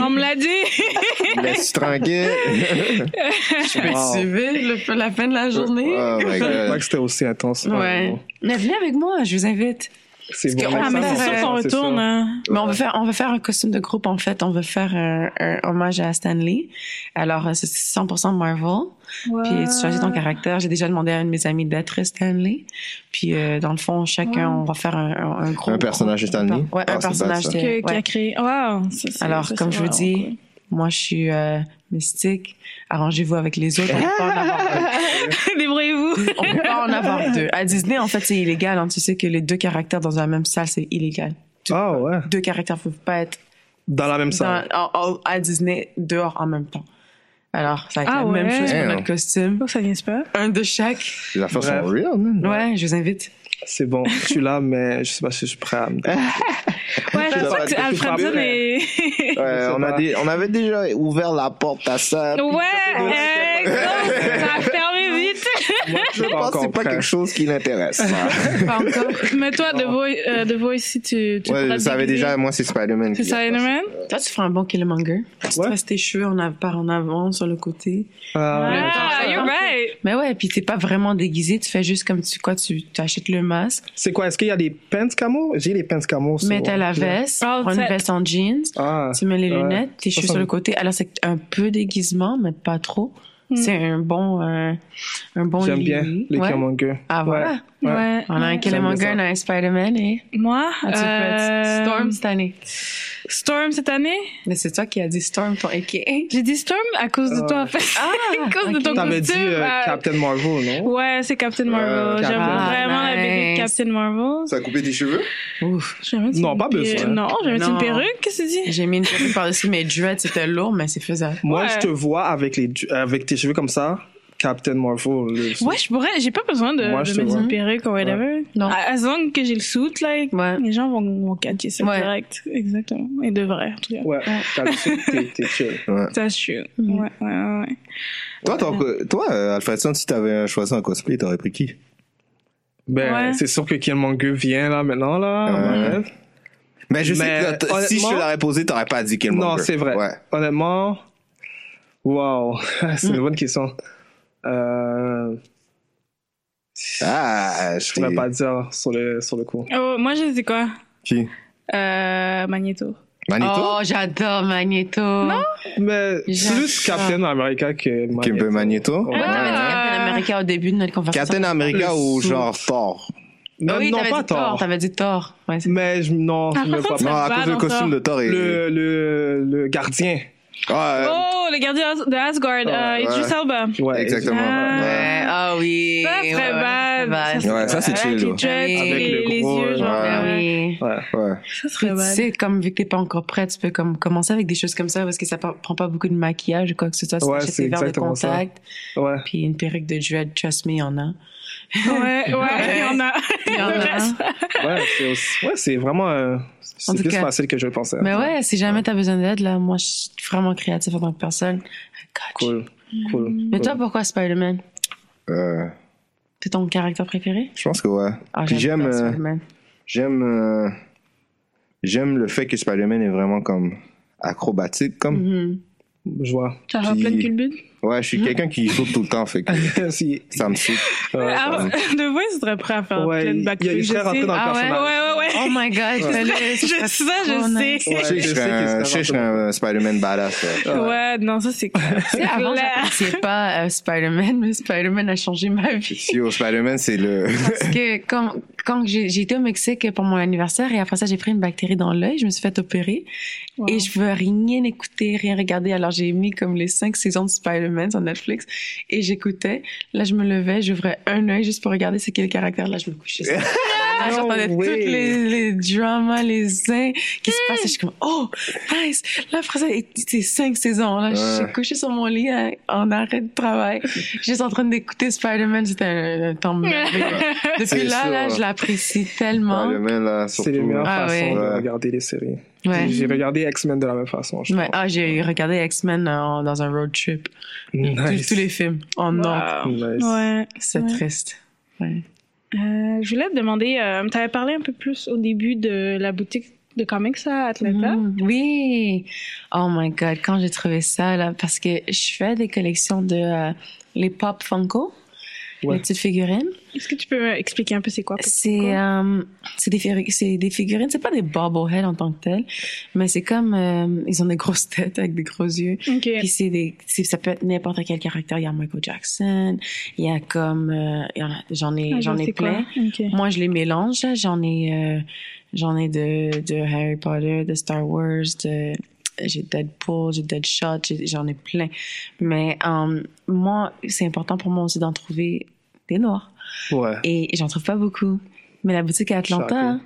On me l'a dit. <laughs> Laisse tranquille. Je peux Wow. suivre la fin de la journée? Oh my Je savais pas god. que c'était aussi intense. Ouais. Mais venez avec moi, je vous invite. C'est vraiment ah, mais ça, c'est sûr qu'on retourne. hein. Mais on va faire, on va faire un costume de groupe en fait. On va faire un, un hommage à Stanley. Alors euh, c'est 100% Marvel. Puis tu choisis ton caractère. J'ai déjà demandé à un de mes amis d'être Stanley. Puis euh, dans le fond, chacun, on va faire un, un, un gros. Un personnage de Stanley? Ouais, Ah, un c'est personnage bad. Que- Qui ouais. a créé. Wow. ça, Alors comme je vous dis, cool. Moi je suis euh, mystique. Arrangez-vous avec les autres. On peut pas en avoir deux. <laughs> Débrouillez-vous. On peut pas en avoir deux. À Disney, en fait, c'est illégal. hein. Tu sais que les deux caractères dans la même salle, c'est illégal. Tu- Ah ouais. Deux caractères peuvent pas être Dans la même salle. dans- en- en- à Disney dehors en même temps. Alors, ça va être Ah la même ouais? chose pour notre costume. Oh, ça vient pas. Un de chaque. Les affaires sont real. Ouais, je vous invite. C'est bon. Je suis là, mais je sais pas si je suis prêt à me <laughs> Ouais, sens va que Alfredson est. Ouais, on, a des, on avait déjà ouvert la porte à ça. Ouais, ça, <laughs> euh, go, ça a fermé vite. Je pense que c'est pas quelque chose qui l'intéresse. <laughs> Pas encore. Mais toi, The Voice, euh, The Voice, si tu, tu ouais, je savais déjà, moi, c'est Spider-Man. C'est Spider-Man? Toi, tu feras un bon Killmonger. Tu restes tes cheveux en par en avant, sur le côté. Ah, Ah, you're right. Mais ouais, puis t'es pas vraiment déguisé. Tu fais juste comme tu, quoi, tu, tu achètes le masque. C'est quoi? Est-ce qu'il y a des pants camo? J'ai les pants camo. sur- Mets la veste, prends une veste en jeans. Ah. Tu mets les Ouais. lunettes, tes cheveux sur le côté. Alors, c'est un peu déguisement, mais pas trop. C'est un bon, euh, un bon J'aime bien les Ouais. Killmonger. Ah, voilà. Ouais. Ouais. On a un Killmonger, bien on a un Spider-Man et Moi, euh, Storm cette année. Storm cette année? Mais c'est toi qui as dit Storm, ton AKA. J'ai dit Storm à cause de toi, en fait. Ah, <laughs> à cause de ton T'avais dit euh, euh, Captain Marvel, non? Ouais, c'est Captain Marvel. Euh, J'aime vraiment la BD de Nice. Captain Marvel. Ça a coupé tes cheveux? Ouf. Non, pas per- besoin. Non, mettre Non. une perruque. Qu'est-ce que tu dis? J'ai mis une perruque par-dessus mes dreads, c'était lourd, mais c'est faisable. Moi, Ouais. je te vois avec, les, avec tes cheveux comme ça, Captain Marvel. le- Ouais, je pourrais, j'ai pas besoin de, Moi, de mettre vois. une perruque ou whatever. Non. À- As long que j'ai le suit, like, Ouais. les gens vont, vont catcher ça Ouais. direct. Exactement. Et devraient, en tout cas. Ouais, t'as le suit, t'es- chill. That's true. Mhm. Ouais, ouais, ouais, ouais. Toi, ton toi euh, Alfredson, si t'avais choisi un cosplay, t'aurais pris qui? Ben, Ouais. c'est sûr que Killmonger vient là maintenant, là. Euh, ouais. Ben, je Mais, sais que si je te l'aurais posé, t'aurais pas dit Killmonger. Non, c'est vrai. Ouais. Honnêtement, wow, <laughs> c'est Mm. une bonne question. Euh, Ah, je pourrais pas dire sur le, sur le coup. Oh, moi, je dis quoi? Qui? Euh, Magneto. Magneto? Oh, j'adore Magneto. Non? Mais plus Captain America que Qui Magneto. peut Magneto? Ouais. Ouais, Ah. Captain America au début de notre conversation. Captain America Le ou sou- genre Thor? Non, Ah oui, non pas dit Thor. T'avais dit Thor. Ouais, Mais je, non, je me vois Ça Non, pas. à cause du dans costume Thor. de Thor. Et... Le, le, le gardien. Ah, euh, Oh, le gardien de Asgard, euh, ouais. Elba. Ouais, exactement. Ah. Ouais, ah oui. Ça, très ouais, bad. ça, Ouais, ça, c'est Avec chill, les là. dreads, Avec les, le les gros, yeux, genre. ouais. Ben ouais. oui. Ouais. Ouais. Ça serait tu bad. sais, comme vu que t'es pas encore prêt, tu peux comme commencer avec des choses comme ça parce que ça prend pas beaucoup de maquillage ou quoi que ce soit. Ouais, c'est tes verres de exactement ça. contact, Ouais. puis une perruque de dread, trust me, y en a. Ouais, <laughs> ouais, il y en a. <laughs> Il y en a. Ouais, c'est aussi- ouais, c'est vraiment, euh, c'est plus cas. facile que je le pensais. Mais ouais, si jamais t'as besoin d'aide, là, moi, je suis vraiment créative en tant que personne. Cool, cool. Mais toi, pourquoi Spider-Man? Euh, C'est ton caractère préféré? je pense que ouais. Ah, Puis j'aime, euh, Spider-Man. j'aime, euh, j'aime le fait que Spider-Man est vraiment comme acrobatique, comme. Mhm. Je vois. T'as Puis- plein de culbutes? Ouais, je suis quelqu'un qui saute tout le temps, fait que <laughs> Si- ça me ouais, Ah, ouais. <laughs> de vrai, serait prêt à faire Ouais, plein de backflips. je rentré sais. dans le ah, personnage. ouais. Oh my god, Je- serait ça, je nice. sais. Ouais, Je je je sais un, je je Spider-Man badass. ouais. Ouais, non, ça, c'est clair. Avant, j'appréciais pas euh, Spider-Man, mais Spider-Man a changé ma vie. Yo, Spider-Man, c'est le. Parce <laughs> que quand, quand j'ai j'ai été au Mexique pour mon anniversaire et après ça, j'ai pris une bactérie dans l'œil, je me suis fait opérer Wow. et je veux rien écouter, rien regarder. Alors j'ai mis comme les cinq saisons de Spider-Man sur Netflix et j'écoutais. Là, je me levais, j'ouvrais un œil juste pour regarder c'est quel caractère. Là, je me couchais. <laughs> Là, j'entendais No toutes les, les dramas, les zins qui se passaient. Je suis comme, oh, nice. Là, après ça, c'est cinq saisons. Là, je Ouais. suis couchée sur mon lit hein, en arrêt de travail. Juste en train d'écouter Spider-Man. C'était un, un temps <laughs> merveilleux. Depuis là, sûr, là, je l'apprécie tellement. Spider-Man, là, C'est les surtout. meilleures Ah façons ouais. de regarder les séries. Ouais. J'ai regardé X-Men de la même façon, je Ouais. Ah, j'ai regardé X-Men euh, dans un road trip. Nice. Tous, tous les films. Oh non. Nice. Ouais. C'est Ouais. triste. Ouais. Euh, je voulais te demander, euh, tu avais parlé un peu plus au début de la boutique de comics à Atlanta? Mhm. Oui. Oh my god, quand j'ai trouvé ça là, parce que je fais des collections de euh, les pop Funko, Ouais. les petites figurines. Est-ce que tu peux expliquer un peu c'est quoi? C'est euh, c'est des des figurines, c'est pas des bobbleheads en tant que telles, mais c'est comme euh, ils ont des grosses têtes avec des gros yeux. Ok. Puis c'est des, ça peut être n'importe quel caractère. Il y a Michael Jackson, il y a comme, euh, il y en a- j'en ai, Ah, j'en je ai plein. Ok. Moi, je les mélange. là. J'en ai, euh, j'en ai de, de Harry Potter, de Star Wars, de, j'ai Deadpool, j'ai Deadshot, j'en ai plein. Mais euh, moi, c'est important pour moi aussi d'en trouver des noirs. Ouais. Et j'en trouve pas beaucoup. Mais la boutique à Atlanta,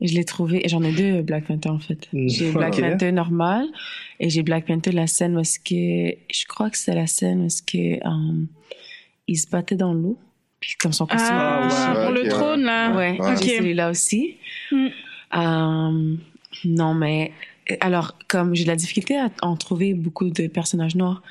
je l'ai trouvé. et J'en ai deux Black Panther en fait. Mm. J'ai Black Ok. Panther normal et j'ai Black Panther la scène où est-ce que je crois que c'est la scène où est-ce que euh, il se battait dans l'eau. Puis comme son costume. Ah, ouais. pour le trône, là. Ouais, Ouais. j'ai Ok. celui-là aussi. Mm. Euh, non, mais alors, comme j'ai de la difficulté à en trouver beaucoup de personnages noirs,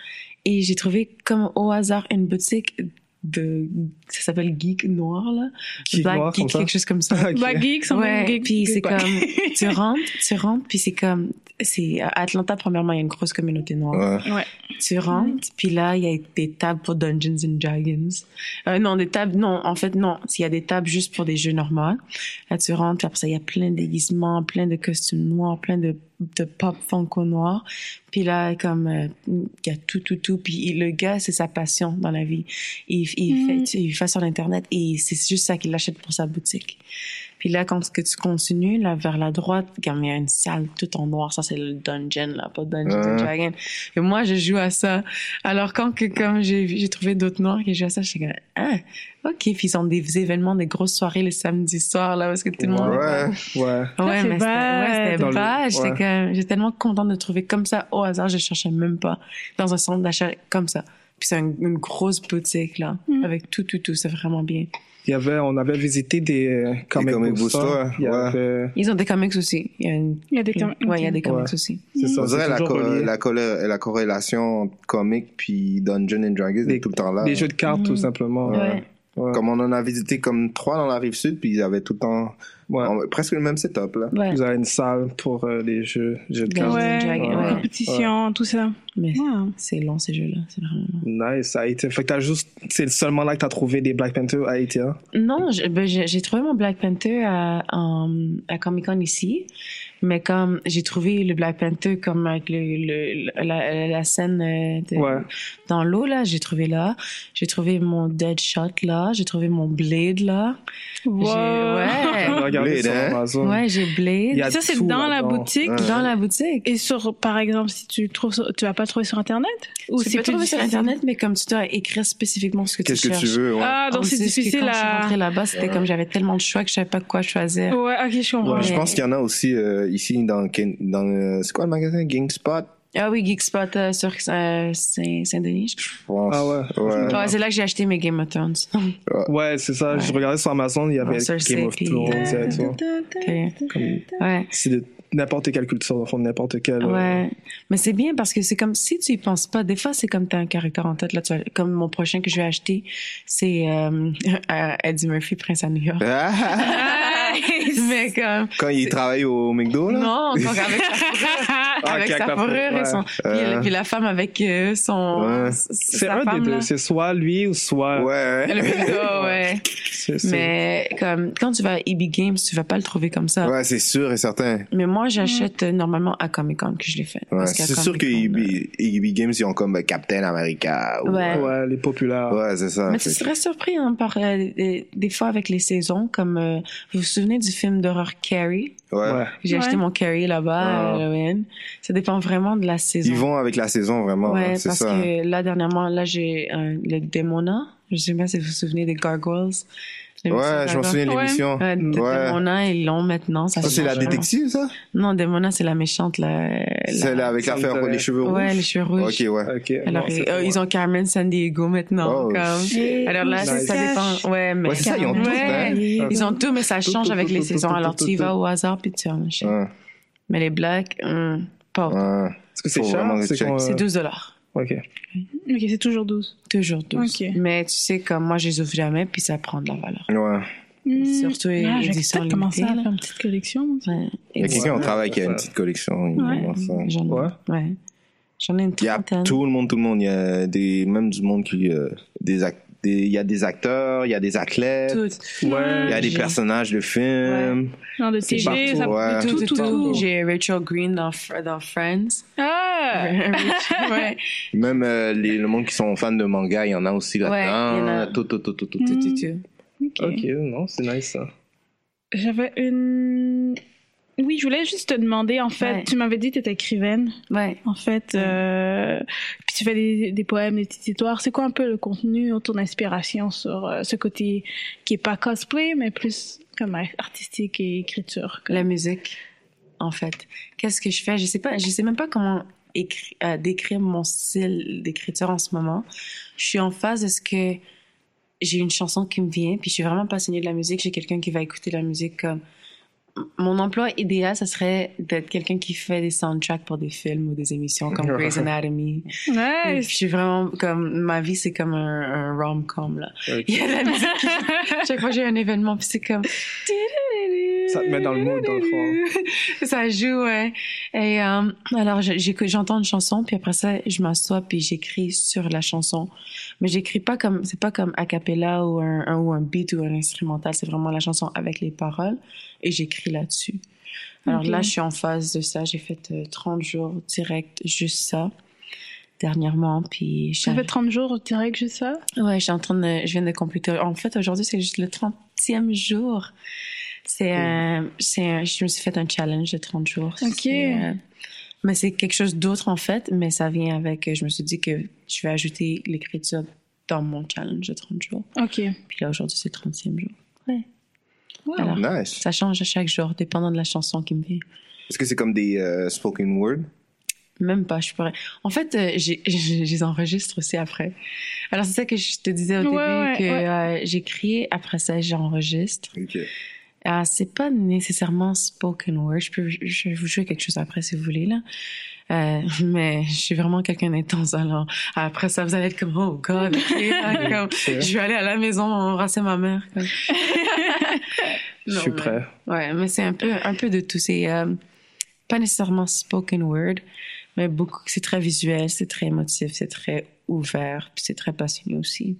et j'ai trouvé comme au hasard une boutique de. Ça s'appelle Geek Noir, là. Geek Black Noir, Geek, quelque chose comme ça. <laughs> Ok. Black Geek, son Ouais, geek, puis c'est comme. <laughs> Tu rentres, tu rentres, puis c'est comme. C'est à Atlanta, premièrement, il y a une grosse communauté noire. Ouais. Ouais. Tu rentres, puis là, il y a des tables pour Dungeons and Dragons. Euh, non, des tables, non, en fait, non. Il y a des tables juste pour des jeux normaux. Là, tu rentres, puis après ça, il y a plein de déguisements, plein de costumes noirs, plein de, de pop funko noirs. Puis là, comme, euh, il y a tout, tout, tout. Puis le gars, c'est sa passion dans la vie. Il, il, Mm. fait, il fait sur Internet et c'est juste ça qu'il achète pour sa boutique. Puis là, quand que tu continues, là, vers la droite, comme il y a une salle toute en noir, ça, c'est le dungeon, là, pas Dungeons and Ouais. Dragons. Et moi, je joue à ça. Alors, quand que, comme j'ai vu- j'ai trouvé d'autres noirs qui jouent à ça, je suis comme, ah, ok. Puis ils ont des événements, des grosses soirées le samedi soir, là, parce que tout le monde. Ouais. Ouais. Ouais, mais c'était ouais, le- bad. J'étais ouais. comme- j'étais tellement contente de trouver comme ça au hasard. Je cherchais même pas dans un centre d'achat comme ça. Puis c'est une, une grosse boutique, là, Mm. avec tout, tout, tout. C'est vraiment bien. Il y avait, on avait visité des euh, comic, comic book stores. Il y ouais. avait, Ils ont des comics aussi. Il y a une... Il y a des comics. Ouais, il y a des comics Ouais. aussi. c'est ça. On dirait c'est la, co- la, corré- la corrélation comic puis Dungeon and Dragons Des- est tout le temps là. Des jeux de cartes, tout Mhm. simplement. Ouais. Ouais. Comme on en a visité comme trois dans la rive sud, puis ils avaient tout le temps Ouais. en- presque le même setup là. Ouais. Vous avez une salle pour euh, les jeux, jeux de cartes. compétition, tout ça. Mais Ouais. c'est long, ces jeux-là. C'est vraiment. Nice, ça a été. Fait que t'as juste, c'est seulement là que t'as trouvé des Black Panther à Haïti, hein? Non, ben, j'ai trouvé mon Black Panther à, en- à Comic Con ici, mais comme j'ai trouvé le Black Panther comme avec le, le- la, la scène euh, de- Ouais. dans l'eau là, j'ai trouvé là. J'ai trouvé mon Deadshot là. J'ai trouvé mon Blade là. Wow. Blade, sur hein? Amazon. Ouais, j'ai Il y Blade a Ça, c'est tout dans la boutique. Ouais. dans la boutique. Et sur, par exemple, si tu trouves, tu vas pas trouver sur Internet? Ou Tu c'est peux trouver sur difficile? internet, mais comme tu dois écrire spécifiquement ce que tu Qu'est-ce que cherches. tu veux ouais. Ah, donc c'est ce que difficile quand je suis à... rentrée là-bas, c'était comme j'avais tellement de choix que je savais pas quoi choisir. Ouais, ok, je comprends. Ouais. Je pense qu'il y en a aussi euh, ici dans dans euh, c'est quoi le magasin? GameSpot? Ah oui, Geekspot euh, sur euh, Saint- Saint-Denis. je je pense. Ah ouais. ouais. Ouais, c'est là que j'ai acheté mes Game of Thrones. Ouais, c'est ça. Je Ouais. regardais sur Amazon, il y avait Game of Thrones et tout. Ouais. C'est de n'importe quelle culture, au fond, n'importe quelle. euh, Ouais, mais c'est bien parce que c'est comme si tu y penses pas. Des fois, c'est comme t'as un caractère en tête là. Tu vois, comme mon prochain que je vais acheter, c'est euh, <laughs> euh, Eddie Murphy, Prince à New York. <laughs> mais comme Quand il travaille au McDo là? Non, donc avec sa <laughs> fourrure, Ah, avec sa fourrure et son, Euh. puis la femme avec son, Ouais. C'est un femme des deux. C'est soit lui ou soit. Ouais, Le ouais. McDo, ouais. Mais comme quand tu vas à EB Games, tu vas pas le trouver comme ça. Ouais, c'est sûr et certain. Mais moi, j'achète euh, normalement à Comic Con que je l'ai fait. Ouais, c'est sûr que Comic-Con, EB, EB Games ils ont comme euh, Captain America. ou- Ouais. Ouais, les populaires. Ouais, c'est ça. Mais tu serais surpris hein, par euh, des, des fois avec les saisons, comme euh, vous vous souvenez du film d'horreur Carrie? Ouais. J'ai Ouais. acheté mon Carrie là-bas à. Halloween. Ça dépend vraiment de la saison. Ils vont avec la saison vraiment. ouais, hein, parce ça. que là dernièrement, là j'ai euh, le Demona. Je sais pas si vous vous souvenez des Gargoyles. Ouais, je m'en souviens de l'émission. Ouais, de- Ouais. Demona, ils l'ont maintenant. Ça, Ça, c'est la détective, ça? Non, Demona, c'est la méchante, là. Celle la- avec l'affaire pour les cheveux rouges? Ouais, les cheveux rouges. Ok, ouais. Ok. Alors, non, c'est ils, euh, ont Carmen San Diego maintenant. Oh, Alors là, Nice. ça dépend. Ouais, mais. Ouais, c'est ça, ils ont tout, Ouais. hein. Ils ont tout, mais ça change avec les saisons. Alors, tu y vas au hasard, puis tu en achètes. Mais les blacks, hum, pas. Est-ce que c'est cher? C'est check. qu'on, euh, C'est 12 dollars. Ok. Ok, c'est toujours 12. Toujours 12. Ok. Mais tu sais, comme moi, je les ouvre jamais, puis ça prend de la valeur. Ouais. Surtout les ah, je vais éditions peut-être commencer à faire une petite collection. Ouais. Il y a quelqu'un au travail qui a une petite collection. il Ouais. J'en Ouais. ouais. J'en ai une Il y a trentaine. tout le monde, tout le monde. Il y a des, même du monde qui, euh, des, ac- des- il y a des acteurs, il y a des athlètes. Ouais. il y a des personnes de films. Genre de partout, ça ouais. tout, Tout, tout. J'ai Rachel Green dans, Fr- dans Friends. Ah! <laughs> ouais. Même euh, les, le monde qui sont fans de manga, il y en a aussi là-dedans. il y en a. Tout, tout, tout, tout, tout. Tout, tout, tout. Ok. Ok, non, c'est nice ça. J'avais une... Oui, je voulais juste te demander, en fait, Ouais. tu m'avais dit que tu étais écrivaine, Ouais. en fait, euh, puis tu fais des, des poèmes, des petites histoires. C'est quoi un peu le contenu autour d'inspiration sur euh, ce côté qui est pas cosplay, mais plus comme artistique et écriture? comme- La musique, en fait. Qu'est-ce que je fais? Je sais pas, je sais même pas comment écri- euh, décrire mon style d'écriture en ce moment. Je suis en phase de ce que j'ai une chanson qui me vient, puis je suis vraiment passionnée de la musique. J'ai quelqu'un qui va écouter la musique comme mon emploi idéal, ça serait d'être quelqu'un qui fait des soundtracks pour des films ou des émissions comme Grey's Anatomy. Ouais, puis je suis vraiment comme ma vie c'est comme un, un rom-com là. Il y a de la musique. <laughs> Chaque fois que j'ai un événement puis c'est comme Ça te met dans le mood, dans le <laughs> ça joue ouais. Et euh, alors j'entends une chanson puis après ça je m'assois puis j'écris sur la chanson. Mais j'écris pas comme c'est pas comme a cappella ou un, un- ou un beat ou un instrumental, c'est vraiment la chanson avec les paroles et j'écris là-dessus. Alors là, je suis en phase de ça. J'ai fait euh, 30 jours direct, juste ça, dernièrement. Puis ça fait 30 jours direct, juste ça? Ouais, je suis en train de, je viens de compléter. En fait, aujourd'hui, c'est juste le 30e jour. C'est un, c'est un, je me suis fait un challenge de 30 jours. Ok. Euh, mais c'est quelque chose d'autre, en fait, mais ça vient avec, je me suis dit que je vais ajouter l'écriture dans mon challenge de 30 jours. Ok. Puis là, aujourd'hui, c'est le 30e jour. Ouais. Wow. Alors, Nice. ça change à chaque jour, dépendant de la chanson qui me vient. Est-ce que c'est comme des euh, spoken word? Même pas, je pourrais. En fait, euh, j'ai- je <laughs> je les enregistre aussi après. Alors, c'est ça que je te disais au Ouais, début, ouais, que ouais. euh, j'écris, après ça, j'enregistre. Ok. Ah, c'est pas nécessairement spoken word. Je peux, je vais vous jouer quelque chose après si vous voulez là. Euh, mais je suis vraiment quelqu'un d'intense. Alors après ça, vous allez être comme oh god. ok, là, <laughs> comme, je vais aller à la maison embrasser ma mère. comme. <laughs> Je suis mais- prêt. Ouais, mais c'est un peu, un peu de tout. C'est euh, pas nécessairement spoken word, mais beaucoup. C'est très visuel, c'est très émotif, c'est très ouvert, puis c'est très passionné aussi.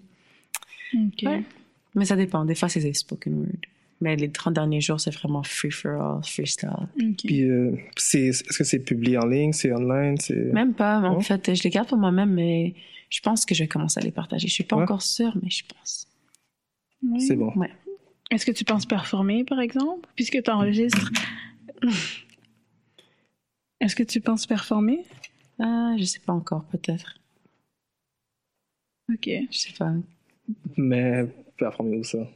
Ok. Ouais. Mais ça dépend. Des fois, c'est des spoken word. Mais les 30 derniers jours, c'est vraiment free for all, freestyle. Puis, euh, c'est, est-ce que c'est publié en ligne, c'est online, c'est... Même pas. En Oh. fait, je les garde pour moi-même, mais je pense que je vais commencer à les partager. Je suis pas Ouais. encore sûre, mais je pense. C'est bon. Ouais. Est-ce que tu penses performer, par exemple, puisque tu enregistres? <laughs> Est-ce que tu penses performer? Ah, je sais pas encore, peut-être. Ok. Je sais pas. Mais, performer où ça?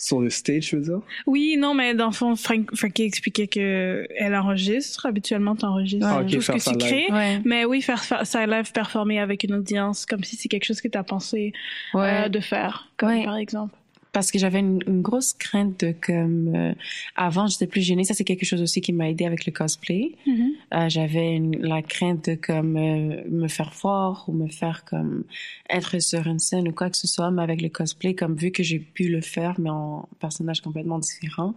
Sur le stage, je veux dire? Oui, non, mais dans le fond, Frank, Frankie expliquait que elle enregistre. Habituellement, tu enregistres Ouais. Ah, tout ce que tu live. crées. Ouais. Mais oui, faire, faire ça live, performer avec une audience, comme si c'est quelque chose que tu as pensé Ouais. euh, de faire, comme Ouais. par exemple. Parce que j'avais une, une grosse crainte de comme euh, avant j'étais plus gênée. Ça c'est quelque chose aussi qui m'a aidé avec le cosplay. Euh, j'avais la crainte de comme euh, me faire voir ou me faire comme être sur une scène ou quoi que ce soit. Mais avec le cosplay comme vu que j'ai pu le faire mais en personnage complètement différent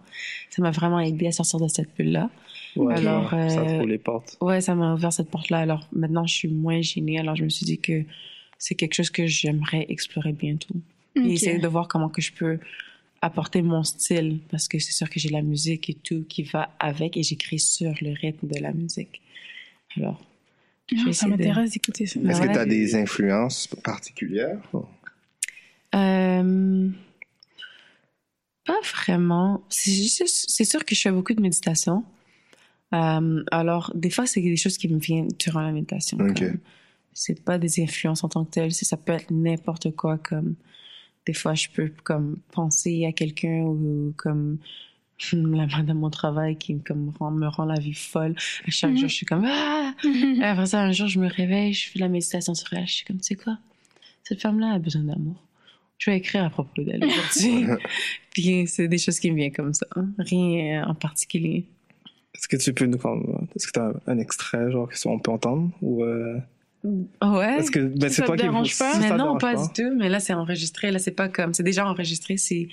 ça m'a vraiment aidé à sortir de cette bulle là Ouais, Alors, ça euh, trouve les portes. ouais ça m'a ouvert cette porte là alors maintenant je suis moins gênée. Alors je me suis dit que c'est quelque chose que j'aimerais explorer bientôt Ok. et essayer de voir comment que je peux apporter mon style parce que c'est sûr que j'ai la musique et tout qui va avec et j'écris sur le rythme de la musique. Alors, Ah, ça m'intéresse d'écouter ça. Est-ce que tu as des influences particulières? Euh, pas vraiment. C'est sûr que je fais beaucoup de méditation. Euh, alors, des fois, c'est des choses qui me viennent durant la méditation. Ok. comme- C'est pas des influences en tant que telles. Ça peut être n'importe quoi comme des fois, je peux comme penser à quelqu'un ou comme <laughs> la madame au travail qui comme rend- me rend la vie folle. À chaque Mhm. jour, je suis comme ah. Et après ça, un jour, je me réveille, je fais de la méditation sur elle. Je suis comme, tu sais quoi, cette femme-là a besoin d'amour. Je vais écrire à propos d'elle aujourd'hui. <laughs> Puis c'est des choses qui me viennent comme ça, hein. rien en particulier. Est-ce que tu peux nous comme est-ce que tu as un extrait genre qu'on peut entendre ou euh, Ouais. est-ce que ben, Si c'est ça toi te qui dérange pas? si mais non, dérange pas, du tout. Mais là, c'est enregistré. Là, c'est pas comme. C'est déjà enregistré. C'est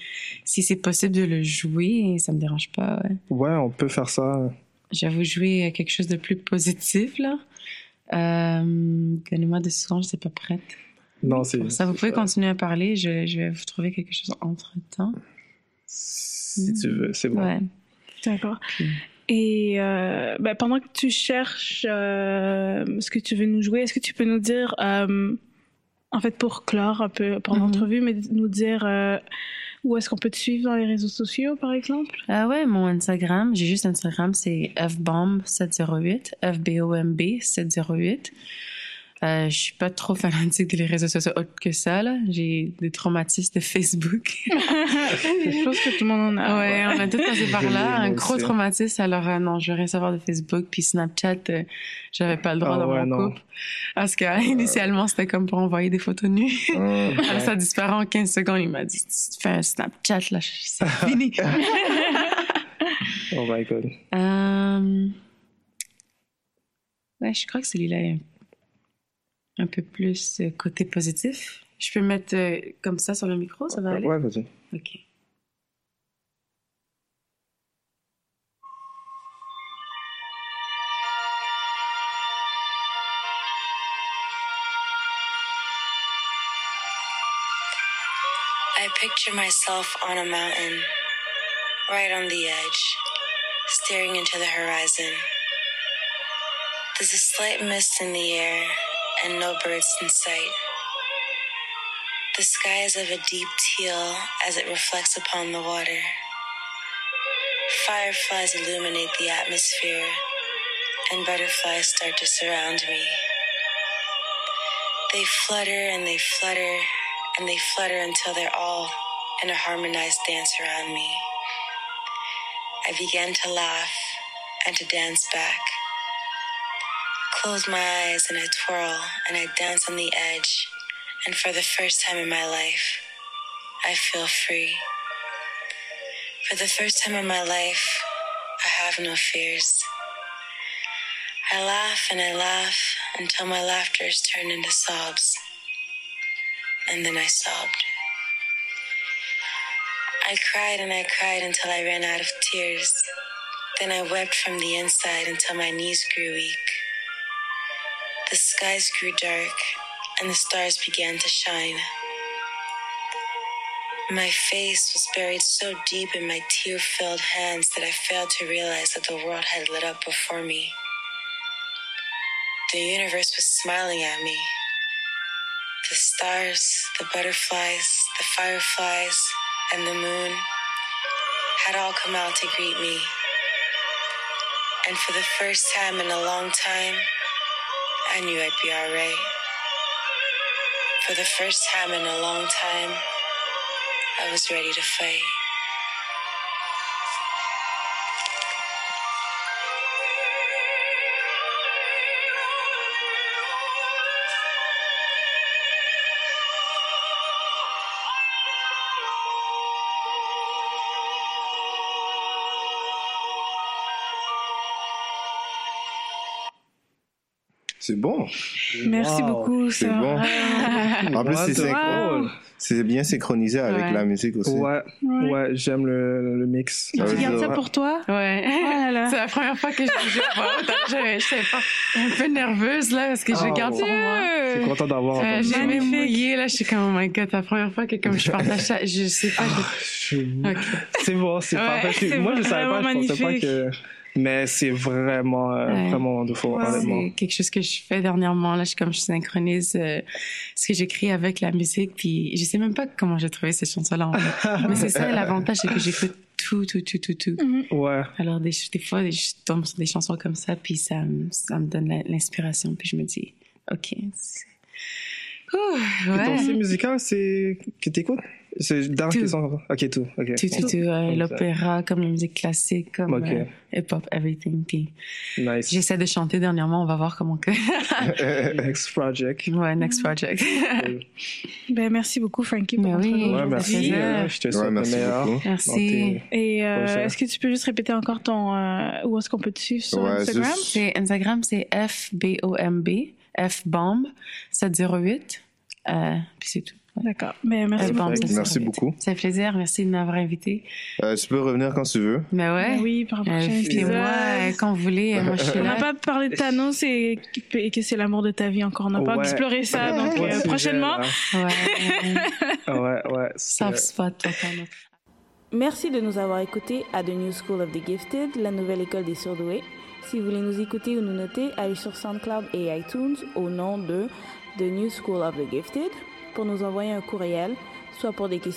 si c'est possible de le jouer, ça me dérange pas. Ouais. Ouais, on peut faire ça. Je vais vous jouer quelque chose de plus positif là. Euh, Donnez-moi deux secondes, je suis pas prête. Non, c'est ça, vous pouvez continuer à parler. Je, je vais vous trouver quelque chose entre temps. si tu veux, c'est bon. Ouais. D'accord. Et euh, ben, pendant que tu cherches euh, ce que tu veux nous jouer, est-ce que tu peux nous dire, euh, en fait, pour clore un peu pour Mhm. l'entrevue, mais nous dire euh, où est-ce qu'on peut te suivre dans les réseaux sociaux, par exemple? Ah ouais, mon Instagram, j'ai juste Instagram, c'est fbomb708, F-B-O-M-B 708. Euh, je suis pas trop fanatique des réseaux sociaux autres que ça, là. J'ai des traumatismes de Facebook. <laughs> Des choses que tout le monde en a. ouais, on a tout passé par là. Un gros aussi. traumatisme, alors euh, non, je veux rien savoir de Facebook. Puis Snapchat, euh, j'avais pas le droit Ah dans ouais, mon non. couple. Parce que euh, initialement, c'était comme pour envoyer des photos nues. <laughs> Hum. Alors ça disparaît en 15 secondes. Il m'a dit, tu fais un Snapchat, là, c'est fini. <laughs> Oh my god. Euh... Ouais, je crois que celui-là est un peu plus euh, côté positif. Je peux mettre euh, comme ça sur le micro, ça va aller? Ouais, vas-y. Ok. I picture myself on a mountain, right on the edge, staring into the horizon. There's a slight mist in the air and no birds in sight. The sky is of a deep teal as it reflects upon the water. Fireflies illuminate the atmosphere, and butterflies start to surround me. They flutter and they flutter and they flutter until they're all in a harmonized dance around me. I began to laugh and to dance back. Close my eyes and I twirl and I dance on the edge, and for the first time in my life, I feel free. For the first time in my life, I have no fears. I laugh and I laugh until my laughter is turned into sobs. And then I sobbed. I cried and I cried until I ran out of tears. Then I wept from the inside until my knees grew weak. The skies grew dark and the stars began to shine. My face was buried so deep in my tear filled hands that I failed to realize that the world had lit up before me. The universe was smiling at me. The stars, the butterflies, the fireflies, and the moon had all come out to greet me. And for the first time in a long time, I knew I'd be alright. For the first time in a long time, I was ready to fight. C'est bon. Merci Wow. beaucoup. C'est ça. bon. <laughs> En plus, c'est synchro. bien synchronisé avec Ouais. la musique aussi. Ouais, Ouais. ouais, j'aime le, le mix. Tu gardes ça pour toi? Ouais. Oh là là. C'est la première fois que je joue pas. Je pas un peu nerveuse là parce que je Oh. garde pour moi. Je suis content d'avoir Euh, j'ai ça. même mouillé là, je suis comme oh my god, c'est la première fois que comme je partage ça, je sais pas. je- Je- Ok. C'est bon, c'est Ouais, parfait. Moi, je savais pas, je pensais pas que. Mais c'est vraiment, euh, Ouais. vraiment wonderful, Ouais. C'est quelque chose que je fais dernièrement. Là, je, comme je synchronise euh, ce que j'écris avec la musique. Puis je sais même pas comment j'ai trouvé cette chanson-là. En fait. <laughs> Mais c'est ça l'avantage, c'est que j'écoute tout, tout, tout, tout, tout. Mhm. Ouais. Alors des, des fois, je tombe sur des chansons comme ça, puis ça, me- ça me donne l'inspiration. Puis je me dis, ok. c'est- Ouh, Et ton ouais. style musical, c'est que t'écoutes? C'est dans Tout. qui sont... Ok, tout. Ok. Tout, tout, tout. euh. L'opéra, comme la musique classique, comme Ok. euh, hip-hop, everything. Puis Nice. j'essaie de chanter dernièrement, on va voir comment que... <laughs> Next project. ouais, next project. <laughs> Ben, merci beaucoup, Frankie, pour Mais votre oui. Ouais, merci. plaisir. Je te Ouais, souhaite le merci meilleur. beaucoup. Merci. Et euh, est-ce que tu peux juste répéter encore ton euh, où est-ce qu'on peut te suivre sur Ouais, Instagram? juste- C'est Instagram, c'est F-B-O-M-B, F-Bomb 708. Euh, puis c'est tout. D'accord. Mais merci Euh, beaucoup. Bomb 708. Merci beaucoup. Ça fait plaisir. Merci de m'avoir invité. Euh, tu peux revenir quand tu veux. Mais ouais. Ben oui, pour un Euh, prochain épisode. Euh, quand vous voulez. euh, Moi, je suis On n'a pas parlé de Thanos et, et que c'est l'amour de ta vie encore. On n'a pas Ouais. exploré ça. Donc, euh, prochainement. là. Ouais. <laughs> Ouais, ouais. c'est- Soft spot. Merci de nous avoir écoutés à The New School of the Gifted, la nouvelle école des surdoués. Si vous voulez nous écouter ou nous noter, allez sur SoundCloud et iTunes au nom de The New School of the Gifted pour nous envoyer un courriel, soit pour des questions